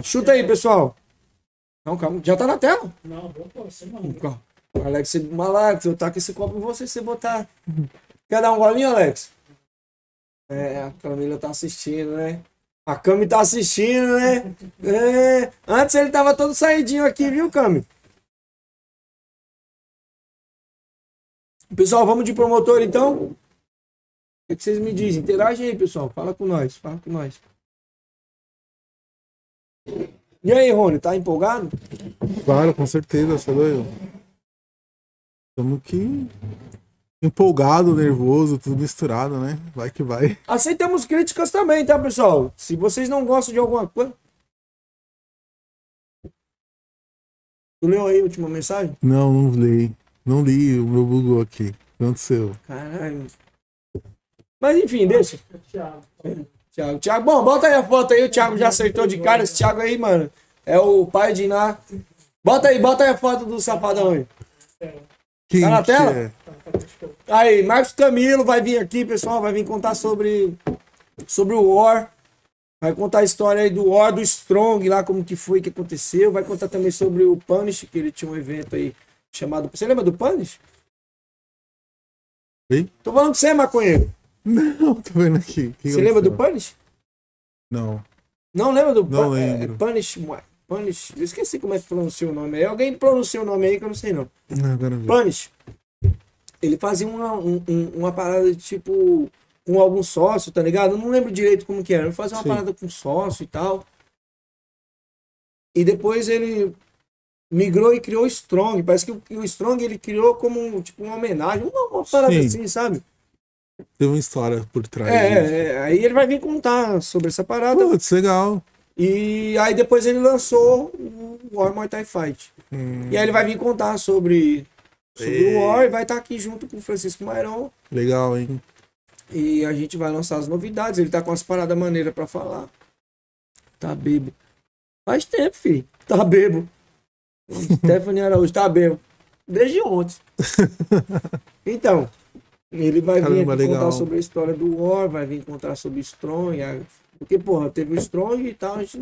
Chuta aí, pessoal. Não, calma, já tá na tela. Não, vou pôr, você manda. Calma. Alex, você, Alex, eu taco esse copo em você, você botar. Quer dar um golinho, Alex? É, a Camila tá assistindo, né? A Cami tá assistindo, né? É, antes ele tava todo saidinho aqui, viu, Cami? Pessoal, vamos de promotor então? O que que vocês me dizem? Interage aí, pessoal. Fala com nós, fala com nós. E aí, Rony, tá empolgado? Claro, com certeza, você é doido. Estamos aqui empolgado, nervoso, tudo misturado, né? Vai que vai. Aceitamos críticas também, tá, pessoal? Se vocês não gostam de alguma coisa. Tu leu aí a última mensagem? Não, não li. Não li, o meu bugou aqui. Que aconteceu? Caralho. Mas enfim, deixa. Thiago. Thiago, Thiago, bom, bota aí a foto aí. O Thiago já acertou de cara. Esse Thiago aí, mano, é o pai de Iná. Bota aí, bota aí a foto do safadão aí. Quem Tá na que tela? é? Aí, Marcos Camilo vai vir aqui, pessoal, vai vir contar sobre, sobre o War. Vai contar a história aí do War, do Strong, lá como que foi, que aconteceu. Vai contar também sobre o Punish, que ele tinha um evento aí chamado... Você lembra do Punish? Oi? Tô falando com você, maconheiro. Não, tô vendo aqui. Que Você lembra do? Punish? Não. Não lembra do Não Pun- é, lembro. é Punish... Punish... Eu esqueci como é que pronuncia o nome. aí. Alguém pronuncia o nome aí que eu não sei não. Não, agora. Punish. Ele fazia uma, um- um- uma parada de tipo com algum sócio, tá ligado? Eu não lembro direito como que era. Ele fazia uma Sim. parada com sócio e tal. E depois ele migrou e criou o Strong. Parece que o, o Strong ele criou como tipo, uma homenagem, uma, uma parada Sim. assim, sabe? Teve uma história por trás. É, disso. é, é, aí ele vai vir contar sobre essa parada. Putz, legal. E aí depois ele lançou o War Muay Thai Fight. Hum, E aí ele vai vir contar sobre, sobre o War e vai estar aqui junto com o Francisco Mairon. legal, hein? E a gente vai lançar as novidades. Ele tá com as paradas maneiras pra falar. Tá bebo. Faz tempo, filho. Tá bebo. Stephanie Araújo tá bebo. Desde ontem. Então, ele vai vir Caramba, legal. contar sobre a história do War, vai vir contar sobre Strong. a- Porque, porra, teve o Strong e tal, a gente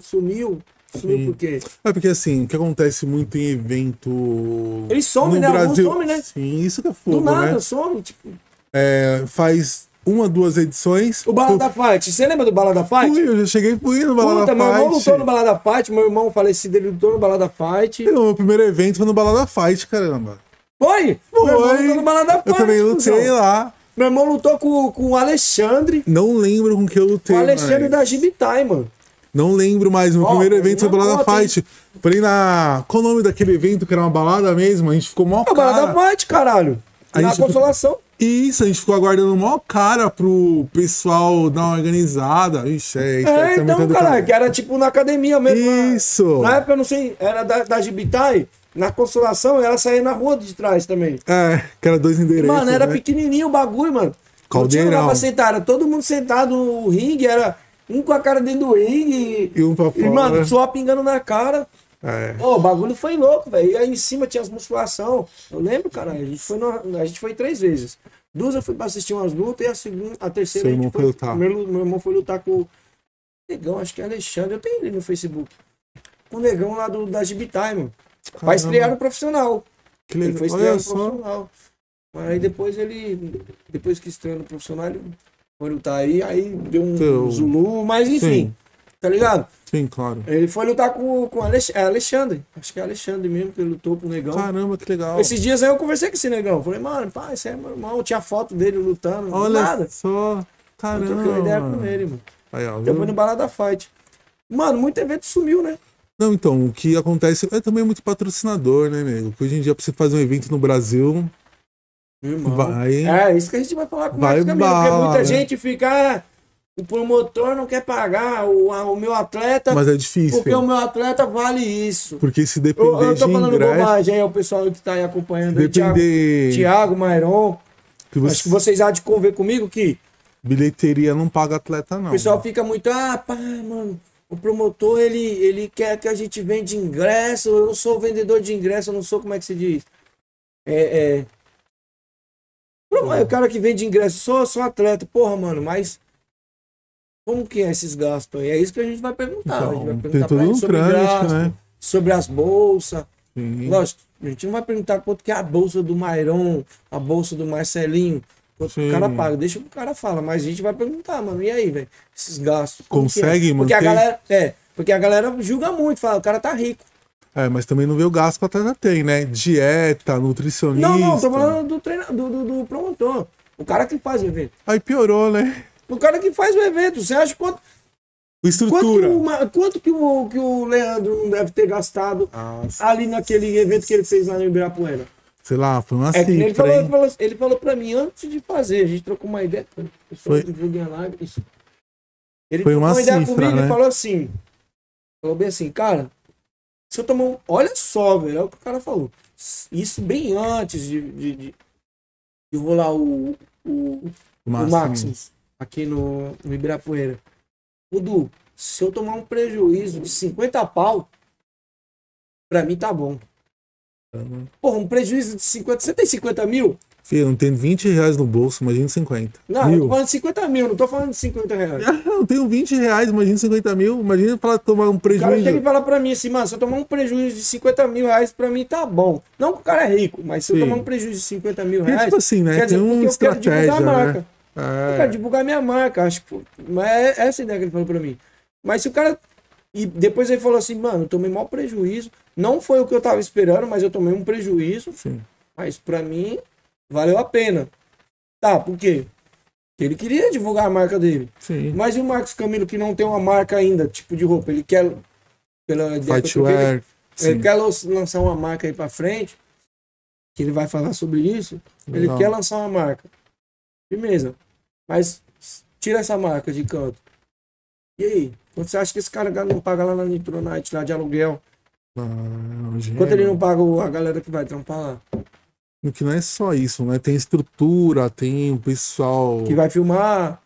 sumiu. Sumiu Sim. por quê? É porque assim, o que acontece muito em evento. Ele some, no né? Alguns Brasil. some, né? Sim, isso que é Do fogo, nada, né? some. Tipo, É, faz uma, duas edições. o Balada Fight. Você lembra do Balada Fight? Fui, eu já cheguei fui no Balada Puta, meu irmão Fight. lutou no Balada Fight, meu irmão falecido, ele lutou no Balada Fight. O meu primeiro evento foi no Balada Fight, caramba. Foi? Meu irmão Foi. lutou no Balada. Eu também lutei cuzão. lá. Meu irmão lutou com, com o Alexandre. Não lembro com que eu Com lutei. o Alexandre mas- da Gibitai, mano. Não lembro mais. Meu Ó, primeiro foi evento foi Balada hein? Fight. Falei na. Qual o nome daquele evento que era uma balada mesmo? A gente ficou mó É o Balada cara. Fight, caralho. A Na gente- consolação. Isso, a gente ficou aguardando mó cara pro pessoal dar uma organizada. Ixi, é isso. É, então, caralho, que era tipo na academia mesmo. na- Isso. Na época, eu não sei, era da, da Gibitai. Na consolação, ela saía na rua de trás também. É, que era dois endereços. Mano, era né? pequenininho o bagulho, mano. Não tinha Caldeirão. lugar pra sentar, era todo mundo sentado no ringue, era um com a cara dentro do ringue. E um pra E, fora. mano, só pingando na cara. É. Ô, o bagulho foi louco, velho. E aí em cima tinha as musculação. Eu lembro, cara, a gente foi, no- a gente foi três vezes. Duas eu fui pra assistir umas lutas e a segunda, a terceira Seu a gente irmão foi, lutar. Meu, meu irmão foi lutar com o Negão, acho que é Alexandre, eu tenho ele no Facebook. Com o Negão lá do, da Gibitai, mano. Vai Caramba, estrear no profissional. Que Ele legal. foi estrear Olha no só. profissional. Aí depois ele. Depois que estreou no profissional, ele foi lutar aí, aí deu um Seu- Zulu, mas enfim, Sim. tá ligado? Sim, claro. Ele foi lutar com, com é Alexandre. Acho que é Alexandre mesmo que ele lutou com o Negão. Caramba, que legal. Esses dias aí eu conversei com esse Negão. Falei, mano, pai, esse é meu irmão. Tinha foto dele lutando. Olha nada. só. Eu Caramba. troquei uma ideia com ele, mano. Aí, ó, Eu fui no Balada Fight. Mano, muito evento sumiu, né? Não, então, o que acontece é também muito patrocinador, né, nego? Porque hoje em dia, pra você fazer um evento no Brasil, irmão. vai. É, isso que a gente vai falar com o Vai Marcos Camilo, porque muita gente fica. ah, o promotor não quer pagar o, a- o meu atleta Mas é difícil. porque o meu atleta vale isso. Porque se Eu, depender eu tô de falando ingresso, bobagem aí, o pessoal que tá aí acompanhando aí, Thiago, depender Thiago Mairon. que Acho você, que vocês há de conver comigo que bilheteria não paga atleta, não. o pessoal fica muito, ah, pá, mano, o promotor ele, ele quer que a gente vende ingresso, eu não sou vendedor de ingresso, eu não sou, como é que se diz? É, é... É o cara que vende ingresso, sou, sou atleta, porra, mano, mas como que é esses gastos aí? É isso que a gente vai perguntar. a gente vai Então, tem perguntar pra todo um sobre trâmite, gasto, né? sobre as bolsas. Sim. Lógico, a gente não vai perguntar quanto que é a bolsa do Mairon, a bolsa do Marcelinho, quanto Sim. o cara paga. Deixa o cara falar, mas a gente vai perguntar, mano, e aí, velho? Esses gastos. é? Consegue Porque a galera, é, porque a galera julga muito, fala, o cara tá rico. É, mas também não vê o gasto que o atleta tem, né? Dieta, nutricionista. Não, não, tô falando do treinador, do, do, do promotor. O cara que faz o evento. Aí piorou, né? O cara que faz o evento. Você acha quanto, quanto, Estrutura. que, o, Ma- quanto que, o, que o Leandro não deve ter gastado Nossa, ali naquele evento que ele fez lá no Ibirapuera? Sei lá, foi uma É que ele cifra, falou, ele, falou, ele falou pra mim antes de fazer, a gente trocou uma ideia. Foi- live, isso. Ele Foi uma uma ideia cifra, comigo né? e falou assim: falou bem assim, cara, se eu tomar um. Olha só, velho, é o que o cara falou. Isso bem antes de, de, de, de rolar o, o, o Maximus aqui no, no Ibirapuera. O Du, se eu tomar um prejuízo de 50 pau, pra mim tá bom. Porra, um prejuízo de 50. Você tem 50 mil? Filho, não tenho 20 reais no bolso, imagina 50. Não, eu mil. tô falando de 50 mil, não tô falando de 50 reais. Eu não tenho 20 reais, imagina 50 mil. Imagina pra tomar um O cara prejuízo. chega e fala pra mim assim, mano, se eu tomar um prejuízo de 50 mil reais, pra mim tá bom. Não que o cara é rico, mas se eu Sim. tomar um prejuízo de 50 mil Porque, reais, tipo assim, né? quer dizer, Tem uma porque eu quero divulgar estratégia, a marca. né? Eu É. quero divulgar minha marca, acho que. Mas é essa a ideia que ele falou pra mim. Mas se o cara. E depois ele falou assim, mano, eu tomei maior prejuízo. Não foi o que eu tava esperando, mas eu tomei um prejuízo. Sim. Mas pra mim, valeu a pena. Tá, por quê? Porque ele queria divulgar a marca dele. Sim. Mas e o Marcos Camilo que não tem uma marca ainda, tipo de roupa? Ele quer. Pela ele, Fightwear. Ele Sim. quer lan- lançar uma marca aí pra frente, que ele vai falar sobre isso. Ele Não. quer lançar uma marca. Firmeza. Mas tira essa marca de canto. E aí? Quanto você acha que esse cara não paga lá na Nitronite, lá de aluguel? Não. Quanto ele não paga a galera que vai trampar lá? Que não é só isso, né? Tem estrutura, tem o pessoal, Que vai filmar,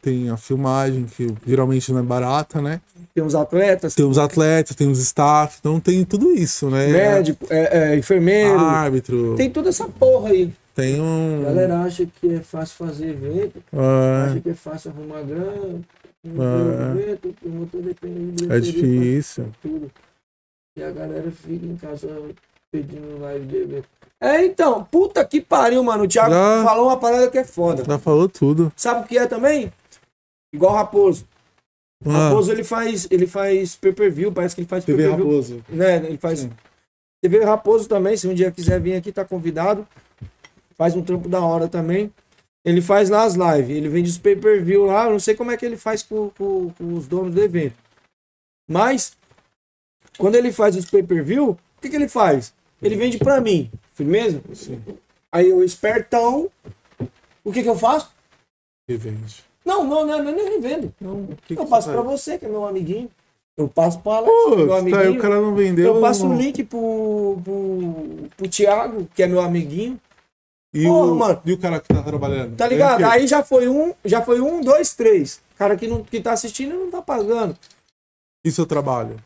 tem a filmagem, que geralmente não é barata, né? tem os atletas, Tem os atletas, tem os staff, então tem tudo isso, né? médico, é, é, enfermeiro. Árbitro, tem, Tem toda essa porra aí. um. A galera acha que é fácil fazer evento, É, acha que é fácil arrumar grana. É. O promotor depende de é difícil. tudo. E a galera fica em casa pedindo live de evento. É, então, puta que pariu, mano. O Thiago Já. falou uma parada que é foda. Já falou tudo. Sabe o que é também? Igual o Raposo. Ah, Raposo ele faz, ele faz pay-per-view, parece que ele faz TV pay-per-view. Raposo. Né? Ele faz. Sim. TV Raposo também, se um dia quiser vir aqui, tá convidado. Faz um trampo da hora também. Ele faz lá as lives, ele vende os pay-per-view lá. Não sei como é que ele faz com, com- com os donos do evento. Mas, quando ele faz os pay-per-view, o que, que ele faz? Ele vende pra mim, firmeza? Sim. Aí eu, espertão, o que, que eu faço? Revende. Não, não, não, não, nem vendo. Não, que Eu que passo faz? você, que é meu amiguinho. Eu passo pro Alex, Pô, meu tá amiguinho. o cara não vendeu. Eu passo o link pro, pro, pro Thiago, que é meu amiguinho. E, Porra, o, mano. e o cara que tá trabalhando? Tá ligado? O? Aí já foi um, já foi um, dois, três. Cara que, não, que tá assistindo não tá pagando. E seu trabalho?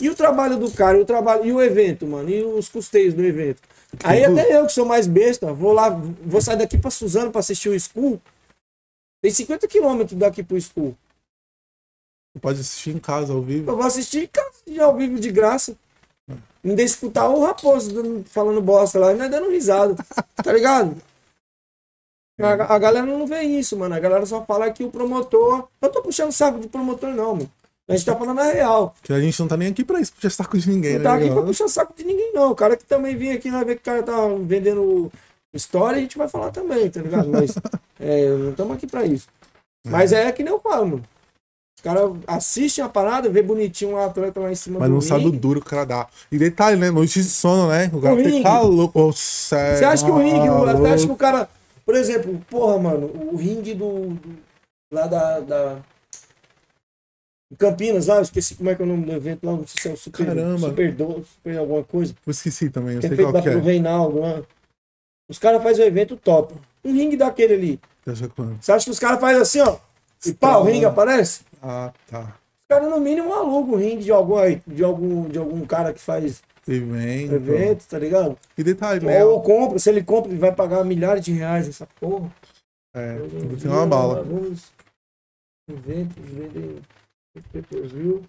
E o trabalho do cara, e o trabalho, e o evento, mano, e os custeios do evento. Aí Tem até eu que sou mais besta, vou lá, vou sair daqui pra Suzano pra assistir o School. Tem 50 quilômetros daqui pro School. Você pode assistir em casa ao vivo. Eu vou assistir cara, de ao vivo de graça. Ainda escutar o Raposo falando bosta lá, ainda dando risada. Tá ligado? A, a galera não vê isso, mano. A galera só fala que o promotor. Eu tô puxando saco de promotor, não, mano. A gente tá falando a real. Que a gente não tá nem aqui pra isso, puxar saco de ninguém, Não né? tá aqui pra puxar saco de ninguém, não. O cara que também vem aqui, vai ver que o cara tá vendendo história, a gente vai falar também, tá ligado? Mas é, não estamos aqui pra isso. Mas é que nem eu falo, mano. Os caras assistem a parada, vê bonitinho um atleta lá em cima Mas do não sabe o duro que o cara dá. E detalhe, né? Noite de sono, né? O cara fica louco. Você acha que o ringue, o- maluco. você acha que o cara. Por exemplo, porra, mano, o ringue do. do- lá da. da Campinas, lá, eu esqueci como é que é o nome do evento lá, não sei se é o Super, Caramba. super, do, super alguma coisa, Eu esqueci também, eu que é sei feito qual que é. Reinaldo lá. Os caras fazem um evento top. Um ringue daquele ali. Você acha que os caras fazem assim, ó? E pá, o ringue aparece? Ah, tá. Os caras, no mínimo, alugam o ringue de algum, de algum, de algum cara que faz Evento. evento, tá ligado? E detalhe, né? Ou compra, se ele compra, ele vai pagar milhares de reais essa porra. É, tudo tem dia, uma bala. Alguns eventos vendem pay-per-view.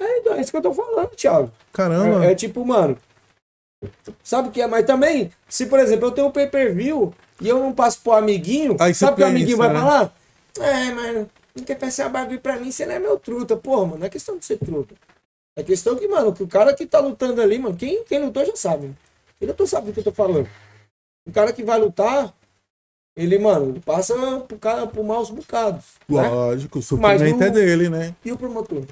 É, então, é isso que eu tô falando, Thiago. Caramba. É, é tipo, mano. Sabe o que é? Mas também, se por exemplo eu tenho um pay-per-view e eu não passo pro amiguinho, Aí sabe o que o amiguinho vai né? falar? É, mano, não quer passar bagulho pra mim, você não é meu truta. Porra, mano, não é questão de ser truta. É questão que, mano, que o cara que tá lutando ali, mano, quem, quem lutou já sabe. Né? Quem lutou sabe do que eu tô falando. O cara que vai lutar, ele, mano, ele passa pro, cara, por maus bocados. Né? Lógico, o Mas sofrimento no- é dele, né? E o promotor?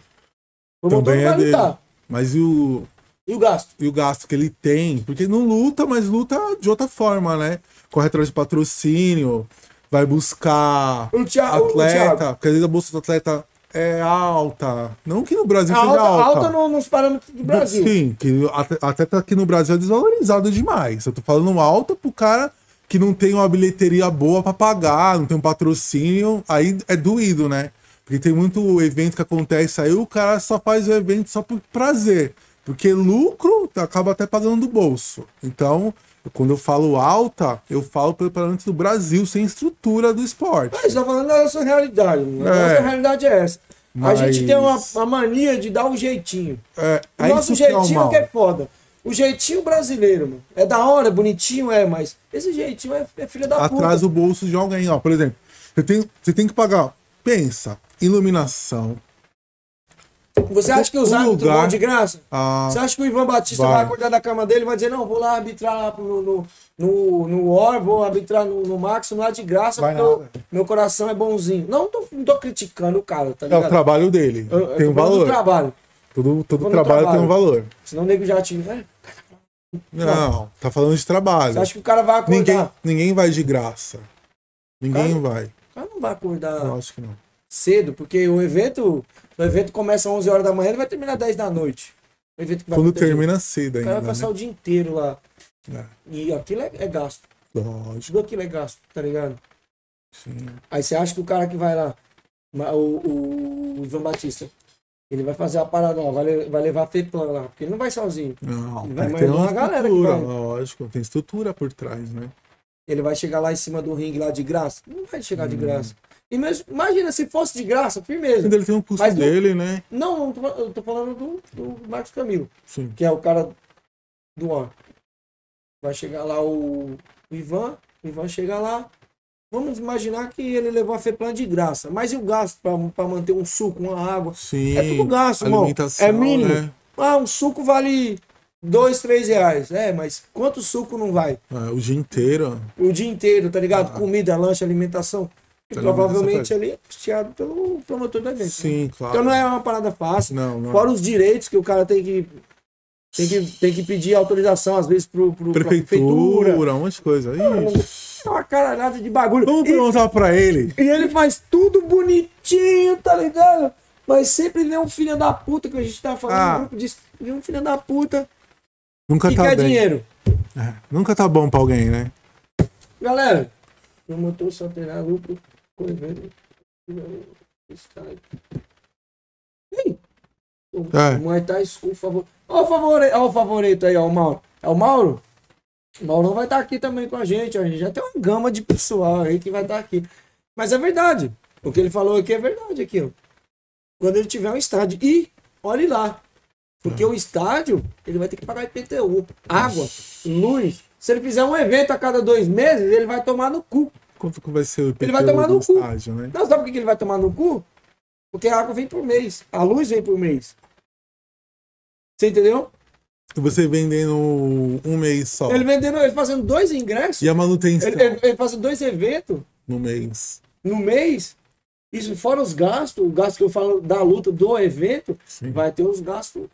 O promotor Também não é dele. lutar. Mas e o, E o gasto? e o gasto que ele tem? Porque não luta, mas luta de outra forma, né? Corre atrás de patrocínio, vai buscar O Thiago, o atleta, Thiago. porque às vezes a bolsa do atleta é alta. Não que no Brasil seja alta, alta. alta no- nos parâmetros do Brasil. Sim, que o atleta aqui no Brasil é desvalorizado demais. Eu tô falando alta pro cara que não tem uma bilheteria boa pra pagar, não tem um patrocínio, aí é doído, né? Porque tem muito evento que acontece aí, o cara só faz o evento só por prazer. Porque lucro acaba até pagando do bolso. Então, quando eu falo alta, eu falo pelo parâmetro do Brasil, sem estrutura do esporte. Mas tá falando da nossa realidade. mano. A É. nossa realidade é essa. Mas- A gente tem uma, uma mania de dar um jeitinho. É, O nosso é o jeitinho mal. que é foda. O jeitinho brasileiro, mano. É da hora, bonitinho, é, mas esse jeitinho é, é filho da puta. atrás o bolso de alguém. Ó, por exemplo, você tem, você tem que pagar. Pensa, iluminação. Você acha que os árbitros lugar- vão de graça? Ah, Você acha que o Ivan Batista vai. vai, acordar da cama dele e vai dizer, não, vou lá arbitrar lá no, no, no, no War, vou arbitrar no, no Máximo lá de graça, Vai porque eu- meu coração é bonzinho. Não tô, não tô criticando o cara, tá é ligado? o trabalho dele. Eu- eu tem um valor. trabalho. Todo, no trabalho, tem trabalho. um valor. Senão o nego já te. É, Não, tá falando de trabalho. Você acha que o cara vai acordar? Ninguém, ninguém vai de graça. Ninguém vai. O cara não vai acordar Eu acho que não. cedo, porque o evento. O evento começa às 11 horas da manhã e vai terminar às 10 da noite. O evento que vai Quando termina cedo O cara ainda, vai passar né? o dia inteiro lá. É, E aquilo é, é gasto. lógico, Tudo aquilo é gasto, tá ligado? sim. Aí você acha que o cara que vai lá, o, o, Ivan Batista, ele vai fazer a parada lá, vai, vai levar a FEPLAN lá, porque ele não vai sozinho. Não, Ele vai tem uma uma galera que vai. lógico. Tem estrutura por trás, né? Ele vai chegar lá em cima do ringue lá de graça? Não vai chegar Hum. de graça. E imagina se fosse de graça, firmeza. Ainda ele tem um custo Mas não- dele, né? Não, não tô, eu tô falando do, do Marcos Camilo, Sim. que é o cara do Or. Vai chegar lá o, Ivan, o Ivan chega lá. Vamos imaginar que ele levou a FEPLAN de graça. Mas e o gasto para manter um suco, uma água? Sim. É tudo gasto, irmão. É mínimo. Né? Ah, um suco vale dois, três reais. É, mas quanto suco não vai? É, o dia inteiro. O dia inteiro, tá ligado? Comida, lanche, alimentação. E. Alimentação provavelmente ali é custeado pelo promotor do evento. né? Sim, claro. Então não é uma parada fácil. Não, não. Fora os direitos que o cara tem que. Tem que, tem que pedir autorização, às vezes, pro, pro, pra Prefeitura, um monte de coisa. É uma caralhada de bagulho. Vamos E- perguntar pra ele. E ele faz tudo bonitinho, tá ligado? Mas sempre vem um filho da puta que a gente tá falando Ah. no grupo disso. Vem um filho da puta Nunca que tá quer bem. dinheiro. É, nunca tá bom pra alguém, né? Galera, promotor só terá lucro com evento. Ei! O É. Muay Thai School, favor. Ó o favorito, ó o favorito aí, ó, o Mauro. É o Mauro? O Mauro vai estar aqui também com a gente. ó. A gente já tem uma gama de pessoal aí que vai estar aqui. Mas é verdade. O que ele falou aqui é verdade aqui, ó. Quando ele tiver um estádio. E olhe lá. Porque o estádio, ele vai ter que pagar IPTU, água, luz. Se ele fizer um evento a cada dois meses, ele vai tomar no cu. Quanto que vai ser o IPTU Ele vai tomar no cu. estádio, né? Não, sabe por que que ele vai tomar no cu? Porque a água vem por mês. A luz vem por mês. Você entendeu? E você vendendo um mês só. Ele vendendo, ele fazendo dois ingressos. E a manutenção Ele, ele, ele fazendo dois eventos no mês. no mês. Isso fora os gastos, o gasto que eu falo da luta do evento, Sim. vai ter os gastos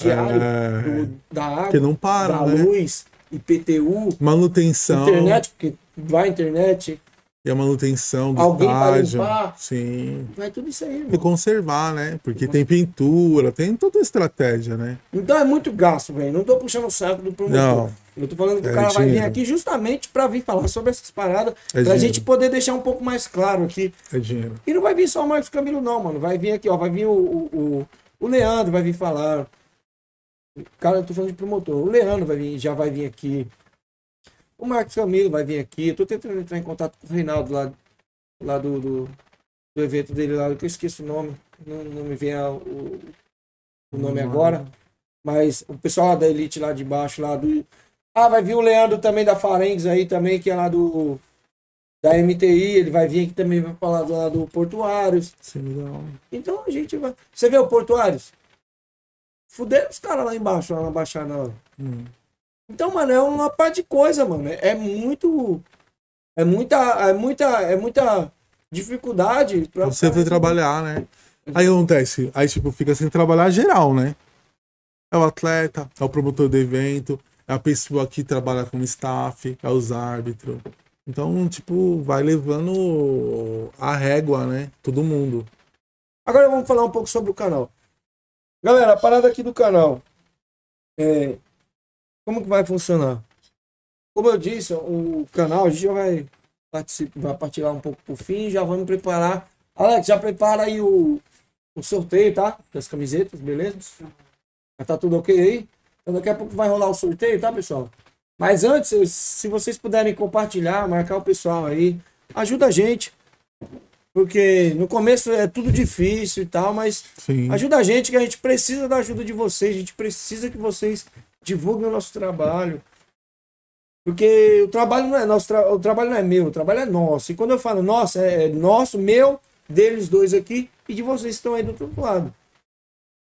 diários É, do- da água, porque não para, da né? luz, IPTU, Manutenção. internet, porque vai internet, E a manutenção do Alguém estádio. Sim. vai tudo isso aí, E irmão. conservar, né? Porque tem pintura, tem toda uma estratégia, né? Então é muito gasto, velho. Não tô puxando o saco do promotor. Não. Eu tô falando que É o cara vai vir dinheiro. aqui justamente pra vir falar sobre essas paradas, É pra dinheiro. gente poder deixar um pouco mais claro aqui. É dinheiro. E não vai vir só o Marcos Camilo, não, mano. Vai vir aqui, ó. Vai vir o, o, o, o Leandro, vai vir falar. Cara, eu tô falando de promotor. O Leandro vai vir, já vai vir aqui. O Marcos Camilo vai vir aqui. Eu tô tentando entrar em contato com o Reinaldo lá, lá do, do, do evento dele lá, que eu esqueço o nome. Não, não me vem a- o, o nome agora. Mas o pessoal lá da Elite lá de baixo, lá do. Ah, vai vir o Leandro também da Farengs aí também, que é lá do. Da MTI, ele vai vir aqui também, vai falar lá do Portuários. Então a gente vai. Você vê o Portuários? Fuderam os caras lá embaixo, lá na Baixada. Hum. Então, mano, é uma parte de coisa, mano. É é muito. É muita. É muita. É muita dificuldade pra. Você foi trabalhar, né? Aí acontece, aí tipo, fica sem trabalhar geral, né? É o atleta, é o promotor do evento, é a pessoa que trabalha como staff, é os árbitros. Então, tipo, vai levando a régua, né? Todo mundo. Agora vamos falar um pouco sobre o canal. Galera, a parada aqui do canal. É, como que vai funcionar? Como eu disse, o canal a gente já vai, participar, vai partilhar um pouco por fim, já vamos preparar. Alex, já prepara aí o, o sorteio, tá? Das camisetas, beleza? Já tá tudo ok aí? Então daqui a pouco vai rolar o sorteio, tá, pessoal? Mas antes, se vocês puderem compartilhar, marcar o pessoal aí, ajuda a gente. Porque no começo é tudo difícil e tal, mas Sim. ajuda a gente que a gente precisa da ajuda de vocês, a gente precisa que vocês divulguem o nosso trabalho. Porque o trabalho não é nosso, tra- o trabalho não é meu, o trabalho é nosso. E quando eu falo nosso, é nosso, meu, deles dois aqui e de vocês que estão aí do outro lado.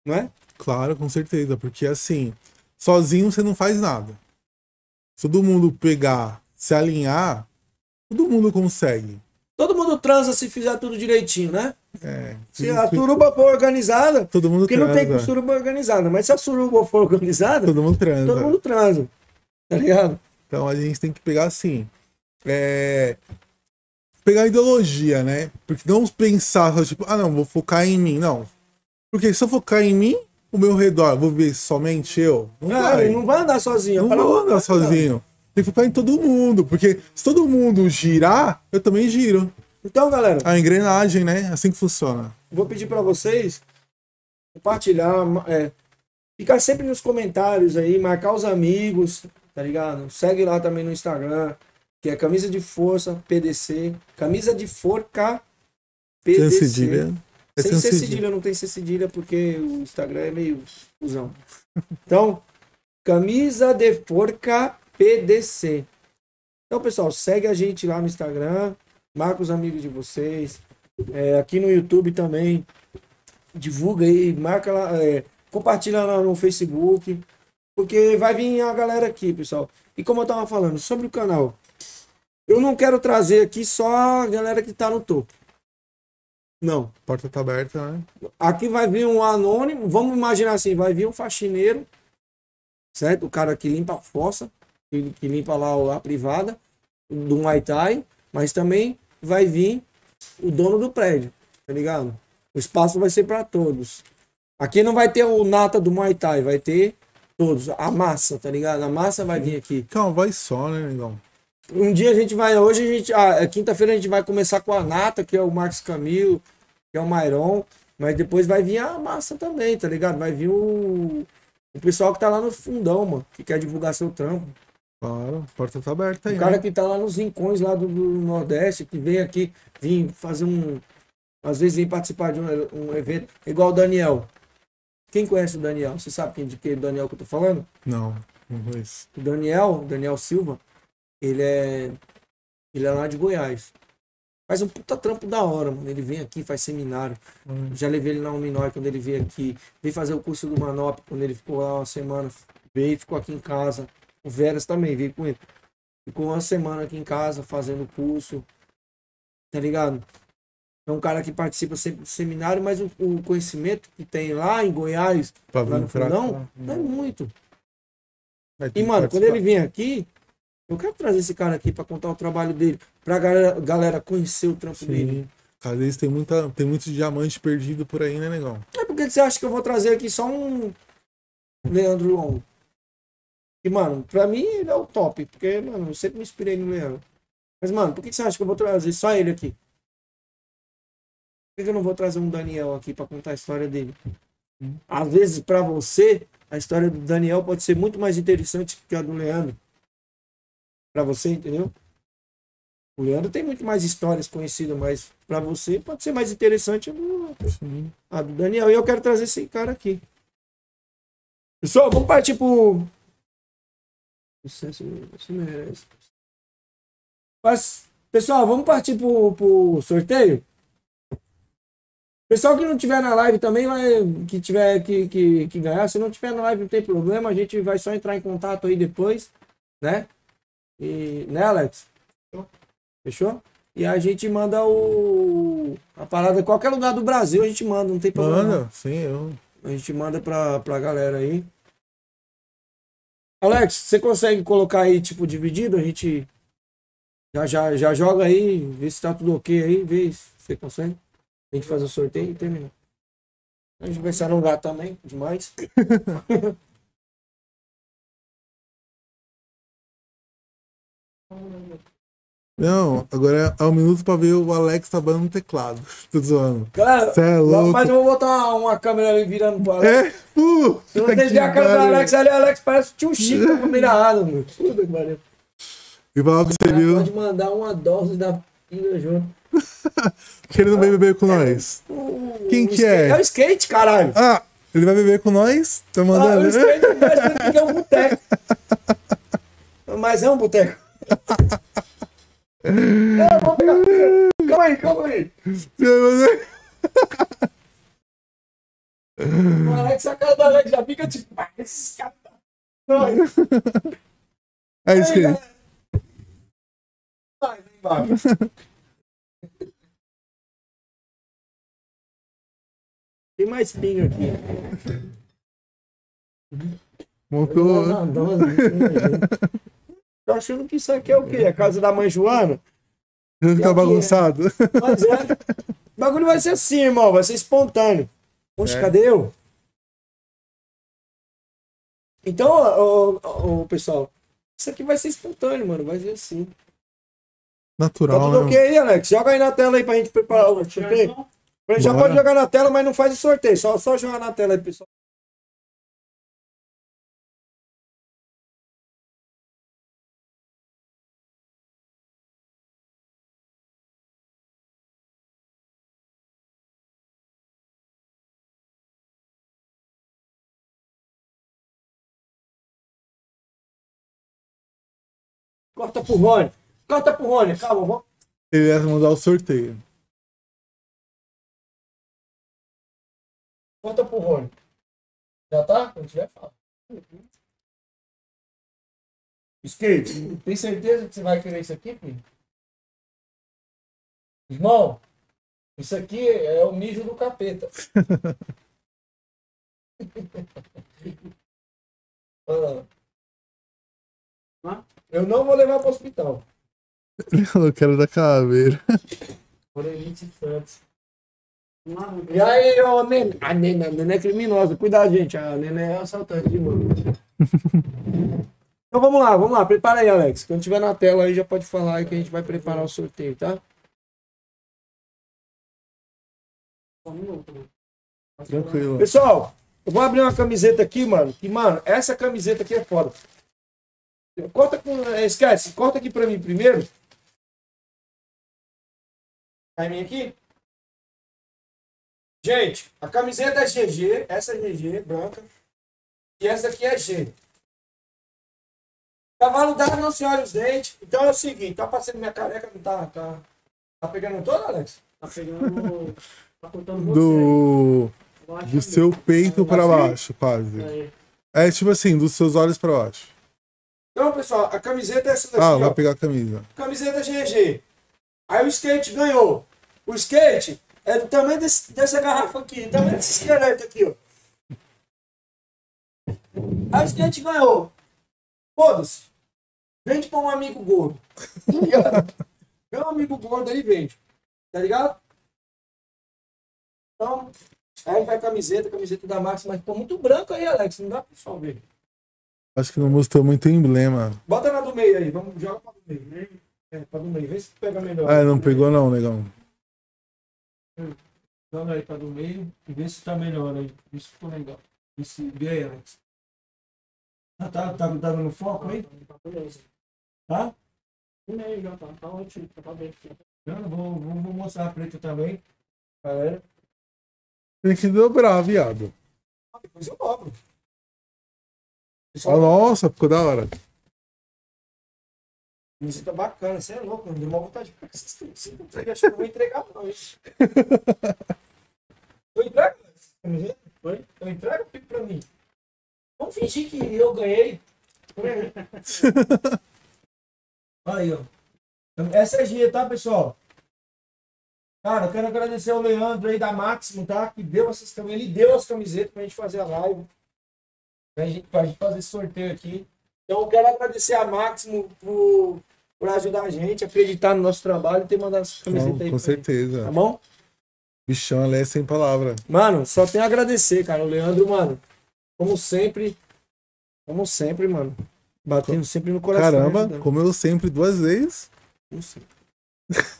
Não é? Claro, com certeza, porque assim, sozinho você não faz nada. Se todo mundo pegar, se alinhar, todo mundo consegue. Todo mundo transa se fizer tudo direitinho, né? É. Se a suruba for organizada, Todo mundo porque não tem transa. suruba organizada, mas se a suruba for organizada, Todo mundo transa. todo mundo transa. Tá ligado? Então a gente tem que pegar assim. É... Pegar a ideologia, né? Porque não pensar, tipo, ah, não, vou focar em mim. Não. Porque se eu focar em mim, o meu redor, vou ver somente eu? Não É, vai. não vai andar sozinho. Não vou andar sozinho. Tem que focar em todo mundo. Porque se todo mundo girar, eu também giro. Então, galera, A engrenagem, né? Assim que funciona. vou pedir pra vocês compartilhar, é, ficar sempre nos comentários aí, marcar os amigos, tá ligado? Segue lá também no Instagram, que é camisa de força PDC, camisa de forca Sem PDC. cedilha. É Sem sem ser cedilha. não tem ser cedilha porque o Instagram é meio fusão. Então, camisa de forca PDC. Então, pessoal, segue a gente lá no Instagram, marca os amigos de vocês. É, aqui no YouTube também, divulga aí, marca lá, é, compartilha lá no Facebook, porque vai vir a galera aqui, pessoal. E como eu tava falando, sobre o canal, eu não quero trazer aqui só a galera que tá no topo. Não. Porta tá aberta, né? Aqui vai vir um anônimo, vamos imaginar assim, vai vir um faxineiro, certo? O cara que limpa a fossa, que, que limpa lá a privada do Muay Thai, mas também vai vir o dono do prédio, tá ligado? O espaço vai ser para todos. Aqui não vai ter o nata do Muay Thai, vai ter todos, a massa, tá ligado? A massa vai vir aqui. Calma, vai só, né, negão? Um dia a gente vai, hoje a gente, ah, é quinta-feira a gente vai começar com a Nata, que é o Marcos Camilo, que é o Mairon, mas depois vai vir a massa também, tá ligado? Vai vir o, o pessoal que tá lá no fundão, mano, que quer divulgar seu trampo. Claro, a porta tá aberta aí. O cara né? que tá lá nos rincões lá do, do Nordeste, que vem aqui, vem fazer um. Às vezes vem participar de um, um evento, igual o Daniel. Quem conhece o Daniel? Você sabe quem de que Daniel que eu tô falando? Não, não isso. O Daniel, Daniel Silva, ele é. Ele é lá de Goiás. Faz um puta trampo da hora, mano. Ele vem aqui, faz seminário. Hum. Já levei ele na Uminói quando ele veio aqui. Veio fazer o curso do Manop quando ele ficou lá uma semana. Veio, ficou aqui em casa. O Veras também veio com ele. Ficou uma semana aqui em casa fazendo curso. Tá ligado? É um cara que participa sempre do seminário, mas o, o conhecimento que tem lá em Goiás, Pra lá no fundão, não é muito. Vai ter E, mano, quando ele vem aqui, eu quero trazer esse cara aqui pra contar o trabalho dele, pra galera, galera conhecer o trampo dele. Sim. Às vezes tem, muita, tem muito diamante perdido por aí, né, negão? É porque você acha que eu vou trazer aqui só um Leandro Longo? E, mano, pra mim ele é o top, porque, mano, eu sempre me inspirei no Leandro. Mas, mano, por que você acha que eu vou trazer só ele aqui? Por que eu não vou trazer um Daniel aqui pra contar a história dele? Às vezes, pra você, a história do Daniel pode ser muito mais interessante que a do Leandro. Pra você, entendeu? O Leandro tem muito mais histórias conhecidas, mas pra você pode ser mais interessante a do, a do Daniel. E eu quero trazer esse cara aqui. Pessoal, vamos partir pro. Isso, isso, isso merece. Mas, pessoal, vamos partir pro, pro sorteio? Pessoal que não tiver na live também, vai, que tiver que, que, que ganhar. Se não tiver na live, não tem problema. A gente vai só entrar em contato aí depois, né? E, né, Alex? Fechou? E a gente manda o. A parada, qualquer lugar do Brasil a gente manda, não tem problema. Manda, sim, eu. A gente manda pra, pra galera aí. Alex, você consegue colocar aí, tipo, dividido? A gente já, já, já joga aí, vê se tá tudo ok aí, vê se você consegue. A gente faz o sorteio e termina. A gente vai se alongar também, demais. Não, agora é um minuto pra ver o Alex trabalhando no teclado. Tô zoando. Galera, Cê é louco. mas eu vou botar uma câmera ali virando pro Alex. É? Uh, Se você que ver a cara do. Alex ali, Alex parece o tio Chico da primeira asa, mano. Puta que pariu. E falar pra você, viu? Pode mandar uma dose da pinga junto. Que ele não vai beber com nós. Quem O que skate- é? É o skate, caralho. Ah, ele vai beber com nós? Tá Ah, o mandando? skate que é um boteco. Mas é um boteco. Não, vou pegar. Calma aí, calma aí. Alex, é a cara do Alex já fica tipo. Tá é isso é. aí. Vai, vem embaixo. Tem mais pinho aqui. Montou. Não. Tô achando que isso aqui é o quê? A casa da mãe Joana? Não tá aqui é- bagunçado. Mas é. O bagulho vai ser assim, irmão. Vai ser espontâneo. Poxa, É. cadê eu? Então, ô, ô, pessoal, isso aqui vai ser espontâneo, mano. Vai ser assim. Tá Natural, tudo né? ok aí, Alex? Joga aí na tela aí pra gente preparar o sorteio. A gente já pode jogar na tela, mas não faz o sorteio. Só, só jogar na tela aí, pessoal. Corta pro Rony. Corta pro Rony. Calma, vamos. Ele ia mandar o sorteio. Conta pro Rony. Já tá? Quando tiver, fala. Skate, tem certeza que você vai querer isso aqui, filho? Irmão, isso aqui é o mijo do capeta. Olha Eu não vou levar pro hospital. Ele falou que era da caveira. Santos. E aí, ô Nene? A Nene, a Nene é criminosa. Cuidado, gente. A Nene é assaltante de mano. então vamos lá, vamos lá. Prepara aí, Alex. Quando tiver na tela aí, já pode falar aí que a gente vai preparar o sorteio, tá? minuto. Tranquilo. Pessoal, eu vou abrir uma camiseta aqui, mano. Que, mano, essa camiseta aqui é foda. Corta com. é, Esquece, corta aqui pra mim primeiro. Tá em mim aqui? Gente, a camiseta é GG, essa é GG, branca. E essa aqui é G. Cavalo dado não se olha os dentes. Então é o seguinte, tá passando minha careca, não tá. Tá, tá pegando toda, Alex? Tá pegando. Tá cortando você. Do, do seu peito pra baixo, quase. Aí. É tipo assim, dos seus olhos pra baixo. Então, pessoal, a camiseta é essa daqui, Ah, ó. vai pegar a camisa. camiseta GG. Aí o skate ganhou. O skate é do tamanho desse- dessa garrafa aqui, do tamanho desse esqueleto aqui, ó. Aí o skate ganhou. Foda-se. Vende pra um amigo gordo. Tá ligado? Um amigo gordo aí e vende. Tá ligado? Então, aí vai a camiseta, a camiseta da Max, mas ficou muito branco aí, Alex. Não dá pro pessoal ver. Acho que não mostrou muito emblema. Bota na do meio aí, vamos joga pra do meio. É, pra do meio, vê se pega melhor. Ah, não pegou não, negão. Joga aí pra do meio e vê se tá melhor aí. Isso ficou legal. Esse, vê aí, Alex. Ah, tá, tá, tá dando foco aí? Tá beleza. Tá? Um meio já tá. Tá ótimo. Tá bem. Vou, vou, vou mostrar a preta também. Galera. Tem que dobrar, viado. Ah, depois eu dobro. Ah, nossa, ficou da hora. Camiseta bacana, você é louco, não deu uma vontade de ficar com entrega, acho que eu vou entregar, não, hein? Eu entrego? Foi? Eu entrego, fica pra mim. Vamos fingir que eu ganhei. Aí, ó. Essa é Gia, tá, pessoal? Cara, eu quero agradecer ao Leandro aí da Máximo, tá? Que deu essas camisetas. Ele deu as camisetas pra gente fazer a live. Pra gente, pra gente fazer esse sorteio aqui. Então eu quero agradecer a Máximo por, por ajudar a gente, acreditar no nosso trabalho e ter mandado essas camisetas Com, aí. com pra gente, certeza. Tá bom? Bichão, ela é sem palavra. Mano, só tenho a agradecer, cara. O Leandro, mano, como sempre, como sempre, mano, batendo sempre no coração. Caramba, ajudando. como eu sempre duas vezes. Como sempre.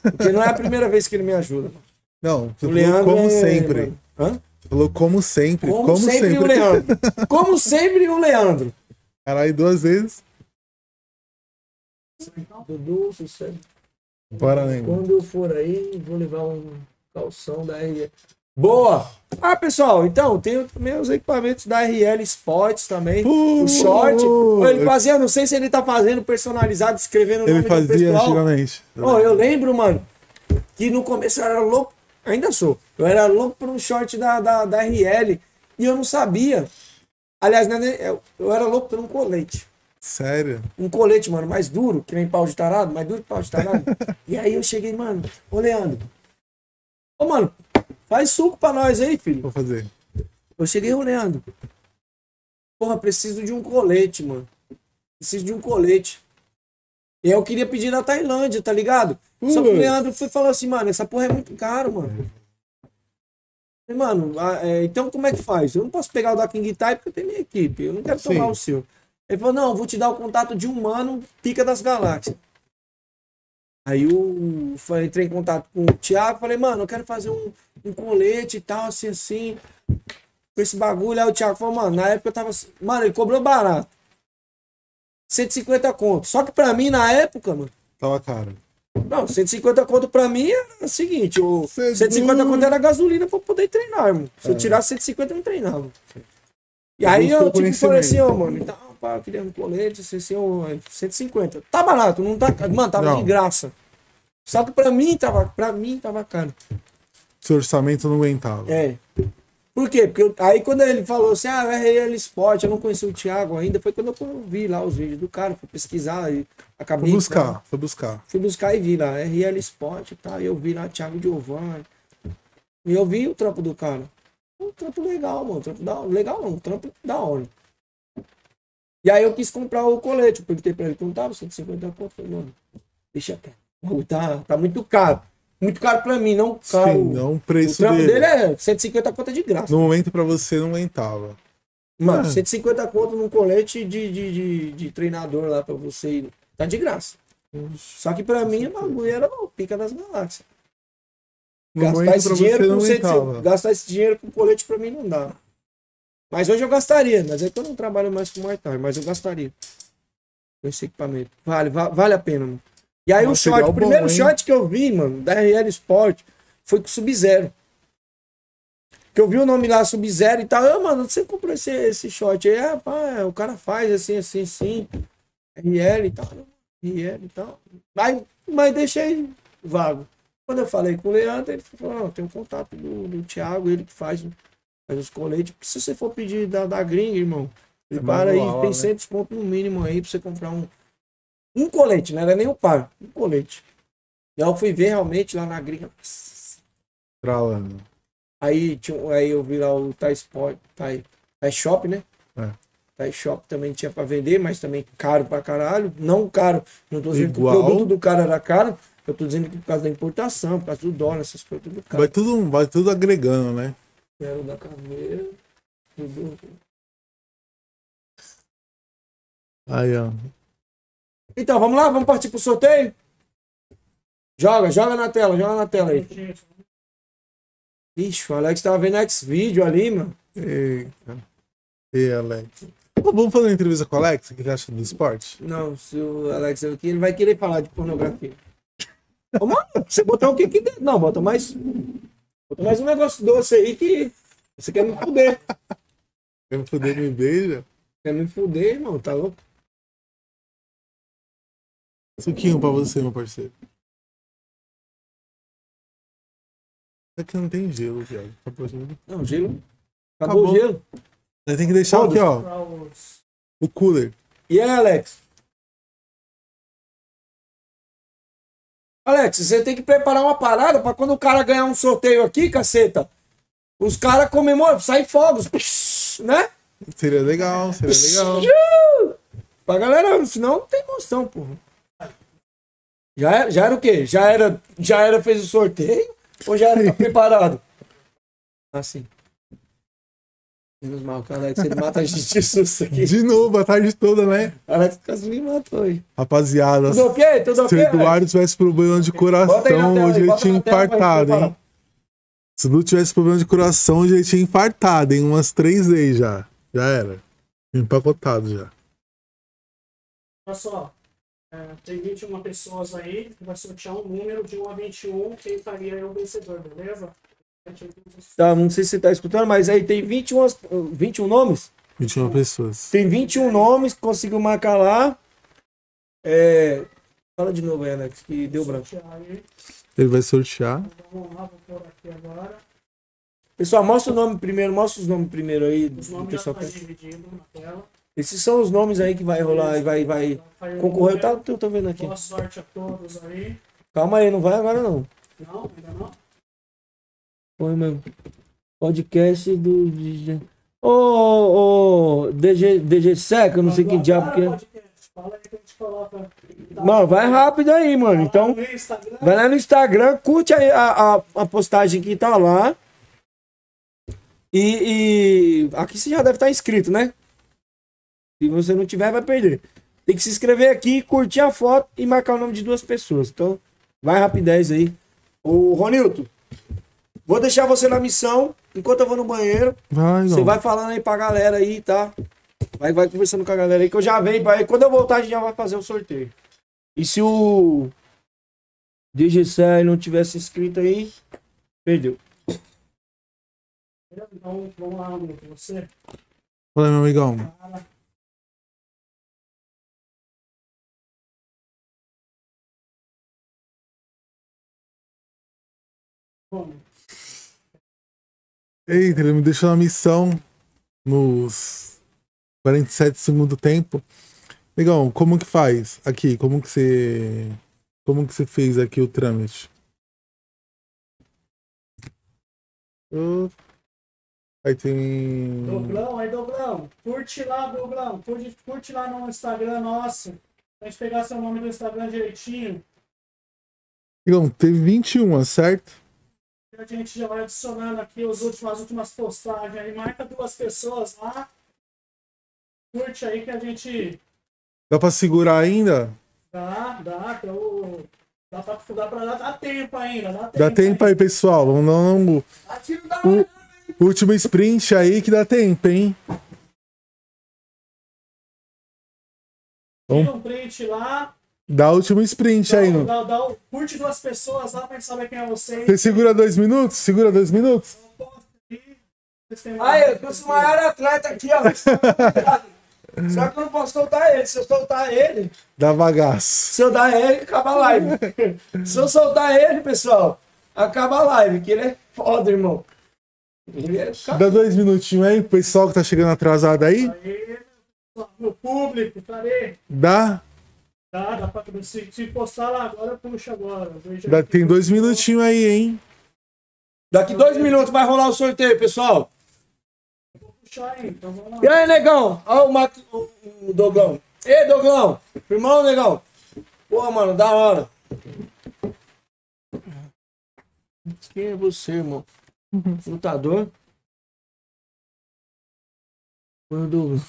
Porque não é a primeira vez que ele me ajuda. Não, O Leandro como é- sempre. Hã? Falou como sempre. Como, Como, sempre, sempre. o Leandro. Como sempre o Leandro. Caralho, duas vezes. Dudu, sucesso. Bora, nego. Quando eu for aí, vou levar um calção da RL. Boa! Ah, pessoal, então, tem também os equipamentos da RL Sports também. Pô, o short. pô, ele fazia, não sei se ele tá fazendo personalizado, escrevendo o Ele nome do fazia pessoal. antigamente. Ó, eu lembro, mano, que no começo eu era louco, ainda sou, eu era louco por um short da, da, da RL e eu não sabia. Aliás, né, eu, eu era louco por um colete. Sério? Um colete, mano, mais duro, que nem pau de tarado, mais duro que pau de tarado. e aí eu cheguei, mano, ô Leandro, ô mano, Faz suco pra nós aí, filho. Vou fazer. Eu cheguei olhando. Porra, preciso de um colete, mano. Preciso de um colete. E eu queria pedir na Tailândia, tá ligado? Só que o. Leandro foi falou assim, mano, essa porra é muito caro, mano. Falei, Mano, é, então como é que faz? Eu não posso pegar o da King Type porque tenho minha equipe. Eu não quero tomar Sim. o seu. Ele falou, não, vou te dar o contato de um mano pica das galáxias. Aí eu falei, entrei em contato com o Thiago, falei, mano, eu quero fazer um, um colete e tal, assim, assim, com esse bagulho. Aí o Thiago falou, mano, na época eu tava. Mano, ele cobrou barato. 150 conto. Só que pra mim, na época, mano, Tava caro. Não, 150 conto pra mim era o seguinte, o Cê é 150 doido. conto era gasolina pra eu poder treinar, irmão. Se eu tirasse 150, eu não treinava. E aí eu tipo, falei assim, ó, mano, então, pá, eu queria um colete, assim, assim, ó, 150. Tá barato, não tá. Mano, tava Não. de graça. Só que pra mim tava, pra mim tava caro. Seu orçamento não aguentava. É. Por quê? Porque eu- aí quando ele falou assim, ah, RL Sport, eu não conhecia o Thiago ainda, foi quando eu vi lá os vídeos do cara, fui pesquisar e acabei. Foi buscar, foi buscar. Fui buscar e vi lá, RL Sport e tal. E eu vi lá Thiago Giovanni. E eu vi o trampo do cara. Um trampo legal, mano. Um trampo da Legal não, um trampo da hora. E aí eu quis comprar o colete. Eu perguntei pra ele quanto tava, 150 conto. Falei, mano, deixa quieto. Tá, tá muito caro. Muito caro pra mim, não caro. Sim, não o o preço trampo dele. dele é 150 conto de graça. No momento pra você não aguentava. Mano, É. 150 conto num colete de, de, de, de treinador lá pra você ir. Tá de graça. Só que pra mim o bagulho era o pica das galáxias. Gastar esse, dinheiro com não 150 aguentava. gastar esse dinheiro com colete pra mim não dá. Mas hoje eu gastaria, mas é que eu não trabalho mais com Muay Thai, mas eu gastaria. Com esse equipamento. Vale, va- vale a pena, mano. E aí o shot, o bom, primeiro hein? shot que eu vi, mano, da RL Sport, foi com Sub-Zero. Que eu vi o nome lá, Sub-Zero e tal. Eu, mano, você comprou esse, esse shot aí? Ah, pá, o cara faz assim, assim, assim. RL e tal. RL e tal. Mas, mas deixei vago. Quando eu falei com o Leandro, ele falou, não, tem um contato do, do Thiago, ele que faz, faz os coletes. Porque se você for pedir da, da gringa, irmão, É prepara aí, manual, tem né? 100 desconto no mínimo aí pra você comprar um, um colete, não era nem um par, um colete. E aí eu fui ver realmente lá na gringa. Tralando. Aí, tinha, um- aí eu vi lá o Thai Sport, Thai, Thai Shop, né? É. Thai Shop também tinha pra vender, mas também caro pra caralho. Não caro, não tô dizendo Igual. que o produto do cara era caro, eu tô dizendo que por causa da importação, por causa do dólar, essas coisas, tudo caro. Vai tudo, vai tudo agregando, né? Quero da caveira, tudo. Aí, ó. Então, vamos lá, vamos partir pro sorteio? Joga, joga na tela, joga na tela aí. Ixi, o Alex tava vendo X-Video ali, mano. Eita. E Alex. Pô, Vamos fazer uma entrevista com o Alex? O que você acha do esporte? Não, se o Alex é aqui, ele vai querer falar de pornografia. Ô, mano, você botar o que que der? Não, bota mais. Bota mais um negócio doce aí que. Você quer me fuder. Quer me fuder, me beija? Quer me fuder, irmão, tá louco? Suquinho pra você, meu parceiro. É que não tem gelo, viado. Tá por gelo. Não, gelo. Acabou, Acabou. o gelo. Aí tem que deixar aqui, ó. O cooler. E aí, Alex? Alex, você tem que preparar uma parada pra quando o cara ganhar um sorteio aqui, caceta. Os caras comemoram, sai fogos, né? Seria legal, seria legal. Pra galera, senão não tem noção, porra. Já era, já era o quê? Já era, já era, fez o sorteio? Ou já era tá preparado? Assim. Menos mal que o Alex, ele mata a gente de susto aqui. De novo, a tarde toda, né? Alex quase me matou aí. Rapaziada, Tudo ok? Tudo se o? Eduardo tivesse problema de coração, tela hoje ele tinha infartado, hein? Se o Dudu tivesse problema de coração, hoje ele tinha infartado, hein? Umas três vezes já. Já era. Empacotado já. Olha só, é, tem 21 pessoas aí, vai sortear um número de 1 a 21, quem estaria aí o vencedor, beleza? Tá, não sei se você tá escutando, mas aí tem 21, as- 21 nomes? 21 pessoas. Tem 21 nomes, conseguiu marcar lá. É... Fala de novo aí, Alex, que deu branco. Ele vai sortear. Vamos lá, vou pôr aqui agora. Pessoal, mostra o nome primeiro, mostra os nomes primeiro aí. Os do nomes já pessoal. estão divididos na tela. Esses são os nomes aí que vai rolar e vai, vai concorrer. número. Tá, eu tô vendo aqui. Boa sorte a todos aí. Calma aí, não vai agora não. Não, ainda não? Foi mesmo. Podcast do. Ô, ô, DG, DG Seca, eu não sei que diabo que é. Coloca. Tá Mano, vai rápido aí, mano. Então, no Instagram. vai lá no Instagram, curte aí a, a, a postagem que tá lá. E, e aqui você já deve estar inscrito, né? Se você não tiver, vai perder. Tem que se inscrever aqui, curtir a foto e marcar o nome de duas pessoas. Então, vai rapidez aí. Ô, Ronilton, vou deixar você na missão enquanto eu vou no banheiro. Vai, Você vai falando aí pra galera aí, tá? Vai, vai conversando com a galera aí que eu já venho. Pra... Quando eu voltar, a gente já vai fazer o sorteio. E se o DGCI não tivesse inscrito aí, perdeu. Então, vamos lá. Você. Fala, meu amigão. Eita, ele me deixou na missão nos 47 segundos do tempo. Legal, como que faz aqui? Como que você. Como que você fez aqui o trâmite? Ô, Aí tem. Doglão, aí Doglão, curte lá, Doglão, curte, curte lá no Instagram nosso, pra gente pegar seu nome do Instagram direitinho, Legal, teve 21, certo? A gente já vai adicionando aqui os últimos, as últimas postagens aí, marca duas pessoas lá, curte aí que a gente Dá pra segurar ainda? dá, dá, eu, dá pra, dá pra dar, dá tempo ainda, dá tempo. Dá tempo aí, pessoal. Vamos da o último sprint aí que dá tempo, hein? Tira um print lá, Dá o último sprint dá, aí. dá, dá, o- curte duas pessoas lá pra gente saber quem é você. Você segura dois minutos? Segura dois minutos? Aí, eu trouxe o maior atleta aqui, ó. Só que eu não posso soltar ele. Se eu soltar ele, Dá bagaço. se eu dar ele, acaba a live. Se eu soltar ele, pessoal, acaba a live, que ele é foda, irmão. É Dá dois minutinhos aí pro pessoal que tá chegando atrasado aí. Aí, meu público, cadê? Dá? Dá, dá pra se, se postar lá agora, puxa agora. Dá tem dois minutinhos aí, hein? Daqui dois minutos vai rolar o sorteio, pessoal. Puxar aí, então vamos lá. E aí, negão? Olha o, Mac... o, o Doglão. Ei, Doglão. Irmão, negão. Pô, mano, da hora. Quem é você, irmão? Lutador? Foi o Doglão.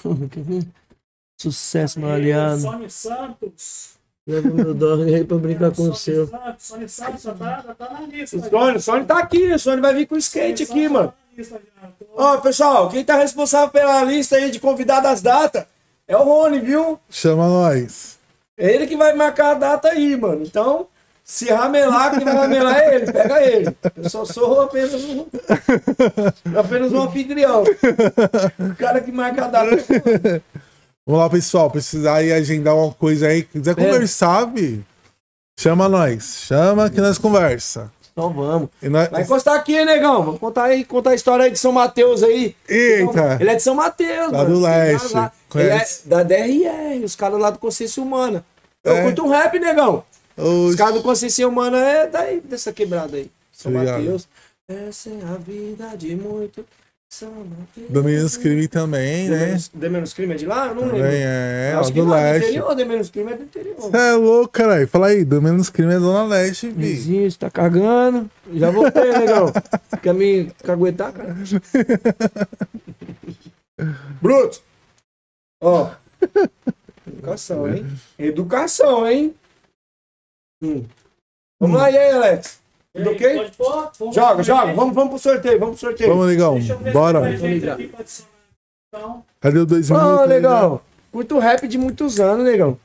Sucesso, meu aliado. Sônia Santos. Leva meu dog aí pra brincar com o Sônia seu. Santos, Sônia Santos, já tá, já tá na lista. O Sônia, o Sônia tá aqui. O Sônia vai vir com o skate aqui, mano. tá. Tô- Ó, pessoal, quem tá responsável pela lista aí de convidar das datas é o Rony, viu? Chama nós. É ele que vai marcar a data aí, mano. Então, se ramelar, quem vai ramelar é ele. Pega ele. Eu só sou apenas um, apenas um anfitrião. O cara que marca a data. Vamos lá, pessoal. Precisar aí agendar uma coisa aí. Quiser conversar, vi. Chama nós. Chama que nós conversa. Então vamos. Nós... Vai encostar aqui, hein, negão. Vamos contar aí, contar a história aí de São Mateus aí. Eita! Ele é de São Mateus, Lá mano. do leste. lá- Ele é da DRR, os caras lá do Consciência Humana. Eu É. curto um rap, negão. Os Oxi. caras do Consciência Humana é daí, dessa quebrada aí. São Obrigado. Mateus. Essa é a vida de muito. Do Meninos Crime também, De né? menos, de menos crime é de lá? Eu não Também lembro. é, Acho que do lá do leste. interior, de menos crime é do interior. Cê é louco, caralho. Fala aí, do menos crime é Dona Leste, vi. Vizinho, você tá cagando. Já voltei, negão. Quer me caguetar, cara? Bruto! Ó. Educação, hein? Educação, hein? Hum. Vamos lá, e aí, Alex? Tudo ok? pode pôr? Vamos Joga, joga. Vamos, vamos pro sorteio, vamos pro sorteio. Vamos, negão. Eu Bora. Então, Cadê o dois minutos? aí, negão. Muito rap de muitos anos, negão.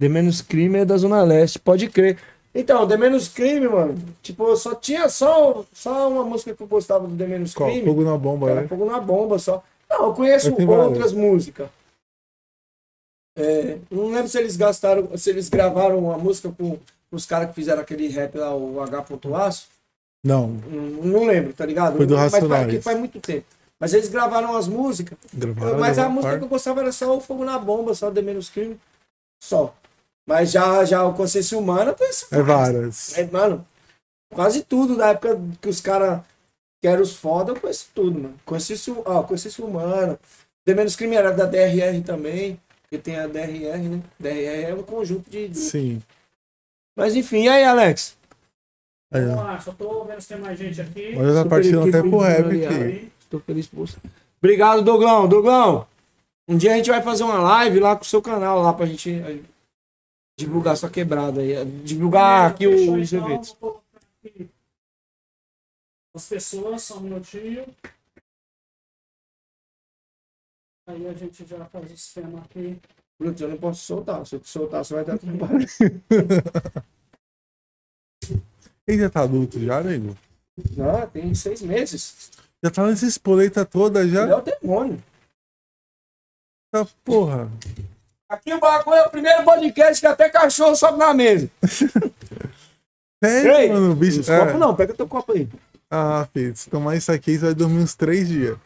The Menos Crime é da Zona Leste, pode crer. Então, The Menos Crime, mano. Tipo, só tinha só, só uma música que eu gostava do The Menos? Qual? Crime. Fogo na bomba, Era né? fogo na bomba só. Não, eu conheço tem outras músicas. É, não lembro se eles gastaram, se eles gravaram uma música com os caras que fizeram aquele rap lá, o H. Aço. Não, Não, não lembro, tá ligado? Foi do Mas faz- Racionais. que faz muito tempo. Mas eles gravaram as músicas. gravaram. mas a música que parte. eu gostava era só o Fogo na Bomba, só o The Menos Crime. Só. Mas já, já o Consciência Humana, conheço É várias. é, mano, quase tudo da época que os caras quero os foda, eu conheço tudo, mano. Conheci, Su- ó, conheci humano. Tem menos crime era da DRR também. Porque tem a DRR, né? DRR é um conjunto de. de- Sim. Mas enfim, e aí, Alex? Aí, Vamos lá, só tô vendo se tem mais gente aqui. Olha, tá partindo até pro rap aqui. Tô feliz por você. Obrigado, Doglão. Doglão, um dia a gente vai fazer uma live lá com o seu canal lá pra gente eh, divulgar sua quebrada aí. Divulgar aqui fechou, os então, eventos. aqui As pessoas, só um minutinho. Aí a gente já faz o esquema aqui. Putz, eu não posso soltar. Se eu te soltar, você vai dar trabalho. Ele já tá adulto já, nego? Não, tem seis meses. Já tá nessa espoleta toda já? Ele é o demônio. Tá, porra. Aqui o bagulho é o primeiro podcast que até cachorro sobe na mesa. Sério, Ei, mano, bicho. os é. copos não, pega teu copo aí. Ah, filho, se tomar isso aqui, você vai dormir uns três dias.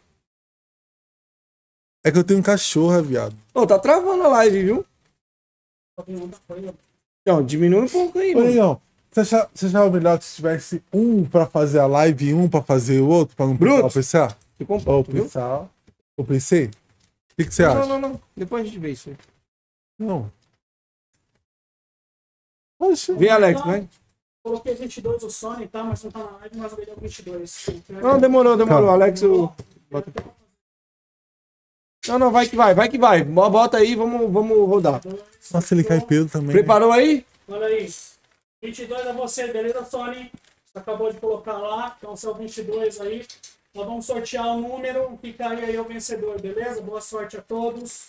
É que eu tenho um cachorro, viado. Ô, tá travando a live, viu? Só tem muita coisa. Não, diminui um pouco aí, Ô, mano. Você achava, você achava melhor que se tivesse um pra fazer a live e um pra fazer o outro, pra não Bruto. precisar o PCA? Ficou um Ou pouco, o viu? PCA? O PC? O que, que você Não, acha? não, não, não. Depois a gente vê isso aí. Não. Poxa. Vem, Alex, vai. Coloquei 22 o Sony, tá? Mas não tá na live, mas ele é o 22. Não, demorou, demorou. Calma. Alex, eu... Não, não, vai que vai, vai que vai. Bo- Bota aí, vamos, vamos rodar. Nossa, ele cai pelo também. né? Preparou aí? Olha aí. 22 é você, beleza, Sony? Você acabou de colocar lá, então seu 22 aí. Nós vamos sortear o número que cair aí é o vencedor, beleza? Boa sorte a todos.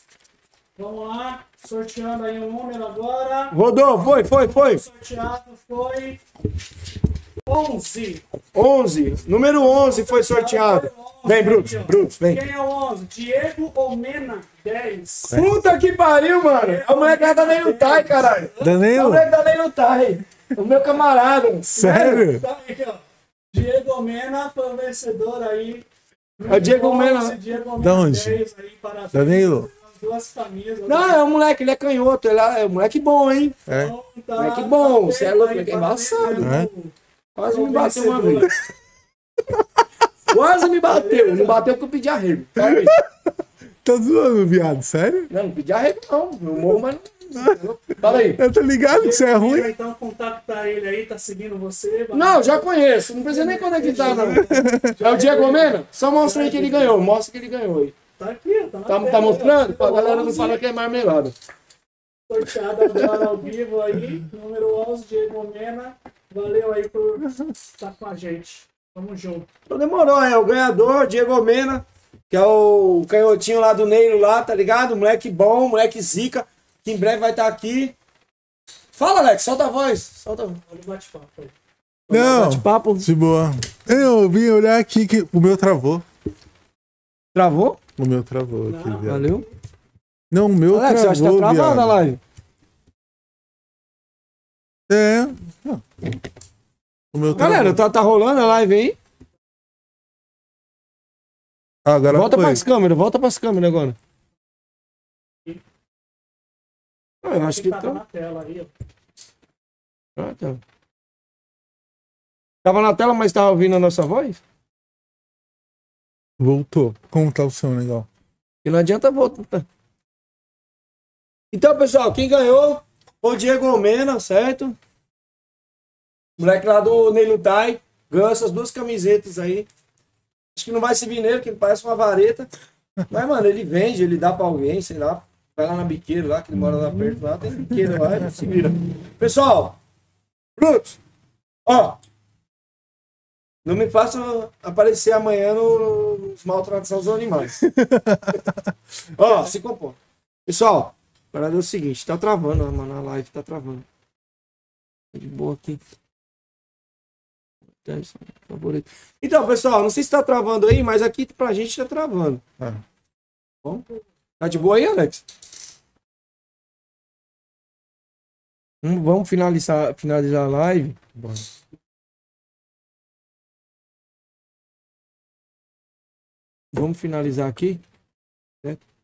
Vamos lá, sorteando aí o número agora. Rodou, foi, foi, foi. Sorteado foi 11. 11. Número 11 foi sorteado. Vem, Brutus, Brutus, vem. Quem é o 11? Diego Omena, 10. Puta que pariu, mano. A molecada nem lutar, caralho. A Danilo? molecada nem lutar, O meu camarada. Sério? Tá aí, ó. Diego Omena foi o vencedor aí. É o Diego Omena. 11, Diego onde? 10 aí, parabéns. Danilo? Camisas. Não, é um moleque, ele é canhoto. Ele é, é um moleque bom, hein? É. Então, tá, Moleque bom, tá você é bem, louco, moleque é embaçado, né? Quase me bateu uma vez. Quase me bateu. Não bateu porque eu pedi arrego. Tá zoando, viado? Sério? Não, não pedi arrego, não. Eu morro, mas não. Fala aí. Eu tô ligado que você é ruim. Então contacta ele aí, tá seguindo você. vai- Não, já conheço. Não precisa nem conectar, não. É o Diego Mena? Só mostra aí que ele ganhou. Mostra que ele ganhou aí. Tá aqui, ó, tá Tá, tá ó. mostrando? Pra galera não 11, falar que é marmelada. Sorteado agora ao vivo aí. Número 11, Diego Mena. Valeu aí por estar com a gente. Tamo junto. Então demorou, é o ganhador, Diego Mena, que é o canhotinho lá do Neilo lá, tá ligado? Moleque bom, moleque zica, que em breve vai estar aqui. Fala, Alex, solta a voz. Solta a voz. Olha o bate-papo aí. Não. Bate-papo. De boa. Eu vim olhar aqui que o meu travou. Travou? O meu travou aqui, Não. viado. Valeu. Não, o meu Alex, eu acho que tá travou, travado a viado. live. É. Meu travou. Galera, tá, tá rolando a live aí? Ah, agora volta foi. pras câmeras, volta pras câmeras agora. Ah, eu acho que tá. na tela aí. Ah, tá. Tava na tela, mas tava ouvindo a nossa voz? Voltou. Como tá o som, legal? E não adianta voltar. Então, pessoal, quem ganhou o Diego Mena, certo? Moleque lá do Neilo Tai. Ganhou essas duas camisetas aí. Acho que não vai se vir nele, que ele parece uma vareta. Mas, mano, ele vende, ele dá pra alguém, sei lá. Vai lá na biqueira lá, que ele mora lá perto lá, tem biqueira lá, ele se vira. Pessoal, Brutos, ó. Não me faça aparecer amanhã no- nos maltratos aos animais. Ó, se comporta. Pessoal, parada é o seguinte, tá travando, mano, a live tá travando. Tá de boa aqui. Favorito. Então, pessoal, não sei se tá travando aí, mas aqui pra gente tá travando. É. Bom, tá de boa aí, Alex? Hum, Vamos finalizar, finalizar a live. Bora. Vamos finalizar aqui. Certo?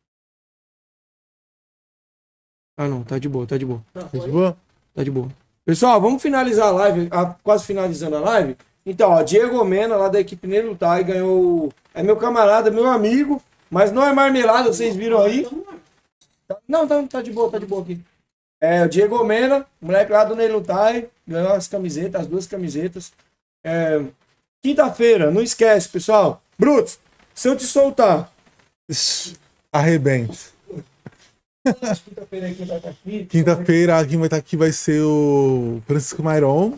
Ah, não, tá de boa, tá de boa. Tá, Tá de boa? Tá de boa. Pessoal, vamos finalizar a live, a- quase finalizando a live. Então, ó, Diego Mena, lá da equipe Nelo Tai, ganhou. É meu camarada, meu amigo, mas não é marmelada, vocês viram aí. Tá- Não, tá, tá de boa, tá de boa aqui. É, o Diego Mena, moleque lá do Nelo Tai, ganhou as camisetas, as duas camisetas. É, Quinta-feira, não esquece, pessoal. Brutos, se eu te soltar. Arrebenta. Quinta-feira quem vai estar aqui? Quinta-feira, quem vai estar aqui vai ser o Francisco Mairon.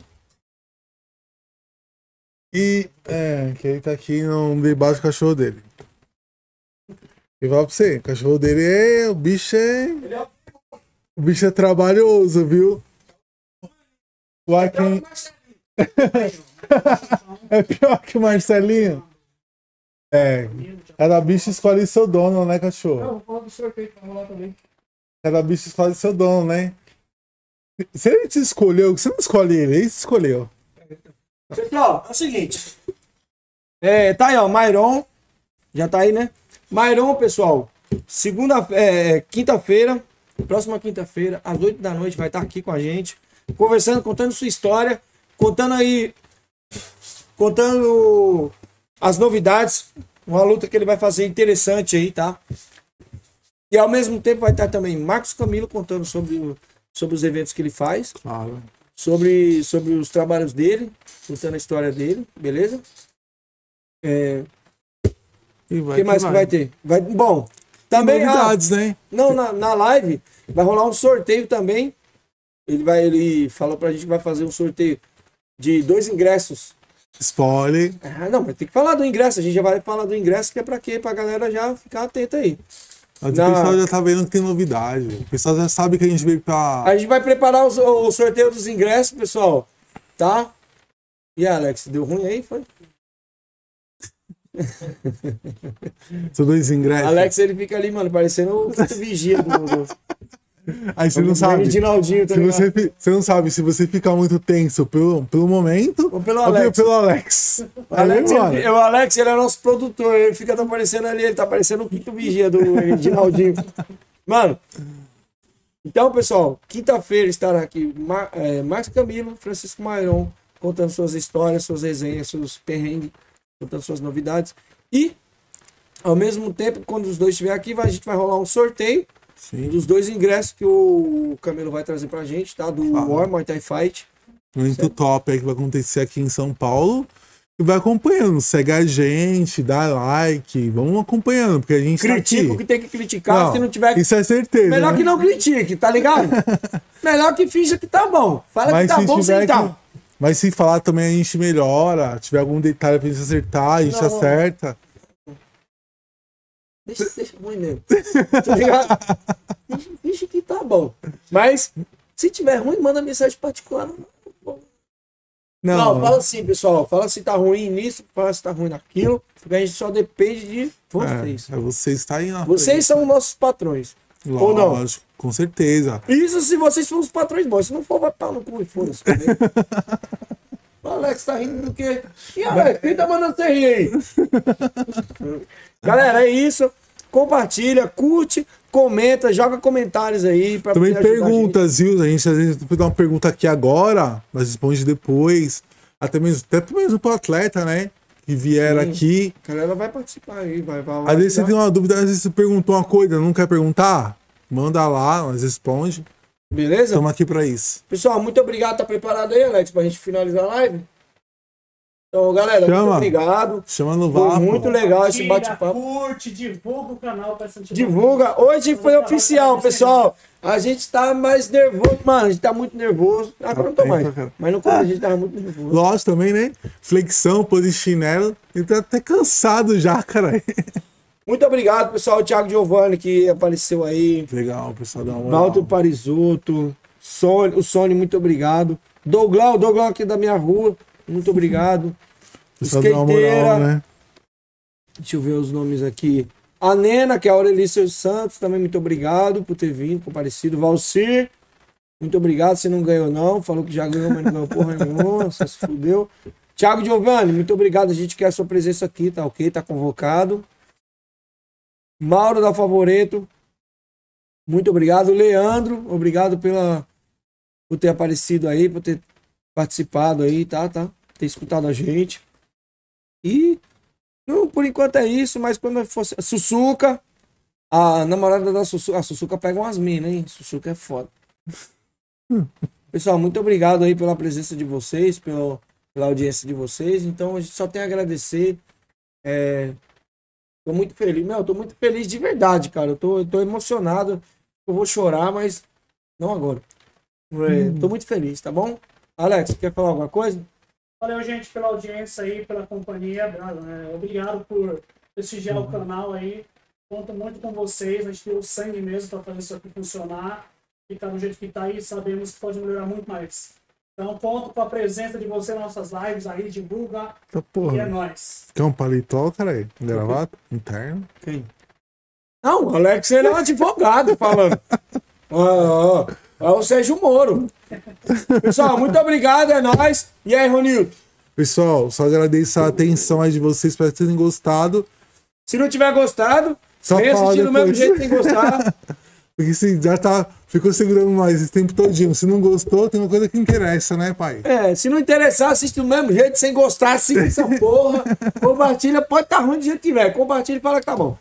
E, é, que ele tá aqui no debate com o cachorro dele. Eu falo pra você, o cachorro dele é. O bicho é. É O bicho é trabalhoso, viu? O Akin é pior que o Marcelinho. É, cada bicho escolhe seu dono, né, cachorro? Não, vou falar do sorteio que vai rolar também. Cada bicho escolhe seu dono, né? Se ele te escolheu, você não escolhe ele, ele escolheu. Pessoal, é o seguinte. É, tá aí, ó, Mairon. Já tá aí, né? Mairon, pessoal. Segunda, é, quinta-feira, próxima quinta-feira, às 8 da noite, vai estar aqui com a gente, conversando, contando sua história, contando aí, contando as novidades, uma luta que ele vai fazer interessante aí, tá? E ao mesmo tempo vai estar também Marcos Camilo contando sobre, o- sobre os eventos que ele faz Claro. sobre, sobre os trabalhos dele, contando a história dele, beleza? É, E o vai que mais que vai ter? Vai, bom, também ah, Novidades, né? não na, na live vai rolar um sorteio também. Ele vai ele falou pra gente que vai fazer um sorteio de dois ingressos. Spoiler. Ah, não, mas tem que falar do ingresso. A gente já vai falar do ingresso que é pra quê? Pra galera já ficar atenta aí. Mas Na- O pessoal já tá vendo que tem novidade. O pessoal já sabe que a gente veio pra. A gente vai preparar os- o, sorteio dos ingressos, pessoal. Tá? E Alex, deu ruim aí? Foi? São dois ingressos. Alex, ele fica ali, mano, parecendo o vigia do. do Aí você não sabe. Tá Se ligado? você, você não sabe se você ficar muito tenso pelo, pelo momento Ou pelo ou Alex. pelo Alex. O Alex, ele, o Alex, ele é nosso produtor, ele fica aparecendo ali, ele tá parecendo o quinto vigia do Reginaldinho. Mano, então, pessoal, quinta-feira estará aqui Mar, é, Marcos Camilo, Francisco Mairon, contando suas histórias, suas resenhas, seus perrengues, contando suas novidades. E, ao mesmo tempo, quando os dois estiverem aqui, vai- a gente vai rolar um sorteio Sim. dos dois ingressos que o Camilo vai trazer pra gente, tá? Do Ah. War Muay Thai Fight. Muito top aí que vai acontecer aqui em São Paulo. E vai acompanhando. Segue a gente, dá like. Vamos acompanhando, porque a gente Critica tá o que tem que criticar, se não tiver Isso é certeza. Melhor né? que não critique, tá ligado? Melhor que finja que tá bom. Fala Mas que tá se bom sem tá. Mas se falar também a gente melhora. Tiver algum detalhe pra gente acertar, a gente Não. acerta. Deixa, deixa ruim mesmo. Tá ligado? Que tá bom. Mas, se tiver ruim, manda mensagem particular. Não, fala assim, pessoal. Fala se tá ruim nisso, fala se tá ruim naquilo. Porque a gente só depende de vocês. É, vocês estar aí Vocês são nossos patrões. frente. ou não? Lógico, com certeza. Isso se vocês forem os patrões bons. Se não for, vai pau no cu e foda-se. O Alex tá rindo do quê? E Alex, quem tá mandando você rir aí? Galera, é isso. Compartilha, curte, comenta, joga comentários aí. Pra Também perguntas, viu? A gente às vezes pode dar uma pergunta aqui agora, mas responde depois. Até mesmo, até mesmo pro atleta, né? Que vier Sim. aqui. A galera vai participar aí, vai. vai, vai Às vezes você tem uma dúvida, às vezes você perguntou uma coisa, não quer perguntar? Manda lá, nós responde. Beleza? Estamos aqui pra isso. Pessoal, muito obrigado. Tá preparado aí, Alex, pra gente finalizar a live? Então, galera, muito Chama. obrigado. Chama no Foi vapo. muito legal esse bate-papo. Curte, divulga o canal pra sentir Divulga. Hoje foi oficial, pessoal. A gente tá mais nervoso. Mano, a gente tá muito nervoso. Agora não tô Tá mais. Mas no começo a gente tava muito nervoso. Lógico também, né? Flexão, polichinelo. Ele tá até cansado já, cara. Muito obrigado, pessoal. O Thiago Giovanni que apareceu aí. Legal, pessoal, dá uma Valdo. Sony, o Sony, muito obrigado. Douglau, Douglau aqui da minha rua. Muito obrigado. Pessoal, moral, Skateira. né? Deixa eu ver os nomes aqui. A Nena, que é a Aurelícia Santos, também muito obrigado por ter vindo, comparecido. Valcir, muito obrigado. Você não ganhou, não. Falou que já ganhou, mas não ganhou porra nenhuma. Só se fudeu. Thiago Giovanni, muito obrigado. A gente quer a sua presença aqui, tá ok? Tá convocado. Mauro da Favoreto, muito obrigado. Leandro, obrigado pela, por ter aparecido aí, por ter participado aí, tá? tá? ter escutado a gente. E não, por enquanto é isso, mas quando fosse. Sussuca, a namorada da Sussuca. A Sussuca pega umas minas, hein? Sussuca é foda. Pessoal, muito obrigado aí pela presença de vocês, pelo, pela audiência de vocês. Então a gente só tem a agradecer. É, tô muito feliz. Meu, eu tô muito feliz de verdade, cara. Eu tô, eu tô emocionado. Eu vou chorar, mas não agora. É, Tô muito feliz, tá bom? Alex, quer falar alguma coisa? Valeu, gente, pela audiência aí, pela companhia. Obrigado por prestigiar o canal aí. Conto muito com vocês. A gente tem o sangue mesmo para fazer isso aqui funcionar. Ficar do jeito que tá aí, sabemos que pode melhorar muito mais. Então, conto com a presença de você nas nossas lives aí, divulga. Tá E é porra. nóis. Quer um paletó, cara? Gravata? Interno? Quem? Não, o Alex ele é um advogado falando. Ó, ó, ó, é o Sérgio Moro. Pessoal, muito obrigado, é nóis. E aí, Ronildo? Pessoal, só agradeço a atenção aí de vocês, espero que tenham gostado. Se não tiver gostado, Só vem assistir do mesmo jeito sem gostar. Porque se já tá, ficou segurando mais esse tempo todinho. Se não gostou, tem uma coisa que interessa, né, pai? É, se não interessar, assiste do mesmo jeito, sem gostar, assiste essa porra. Compartilha, pode estar ruim do jeito que tiver. Compartilha e fala que tá bom.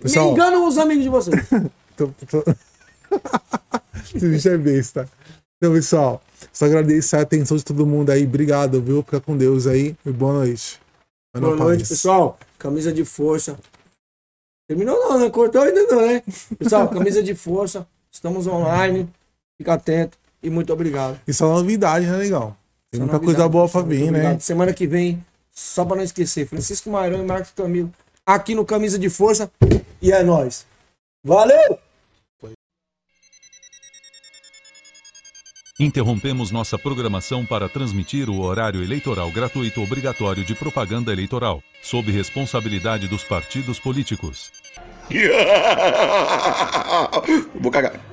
Pessoal- Me engana os amigos de vocês. Tô- tô- Esse bicho é besta. Então, pessoal, só agradeço a atenção de todo mundo aí. Obrigado, viu? Fica com Deus aí e boa noite. Na Boa noite, pessoal. Camisa de força. Terminou não, né? Cortou ainda não, né? Pessoal, camisa de força. Estamos online. Fica atento. E muito obrigado. Isso é uma novidade, né, legal? Tem muita novidade, coisa boa pra pessoal. vir, né? Semana que vem, só pra não esquecer, Francisco Mairão e Marcos Camilo aqui no Camisa de Força. E é nóis. Valeu! Interrompemos nossa programação para transmitir o horário eleitoral gratuito obrigatório de propaganda eleitoral, sob responsabilidade dos partidos políticos. Vou cagar.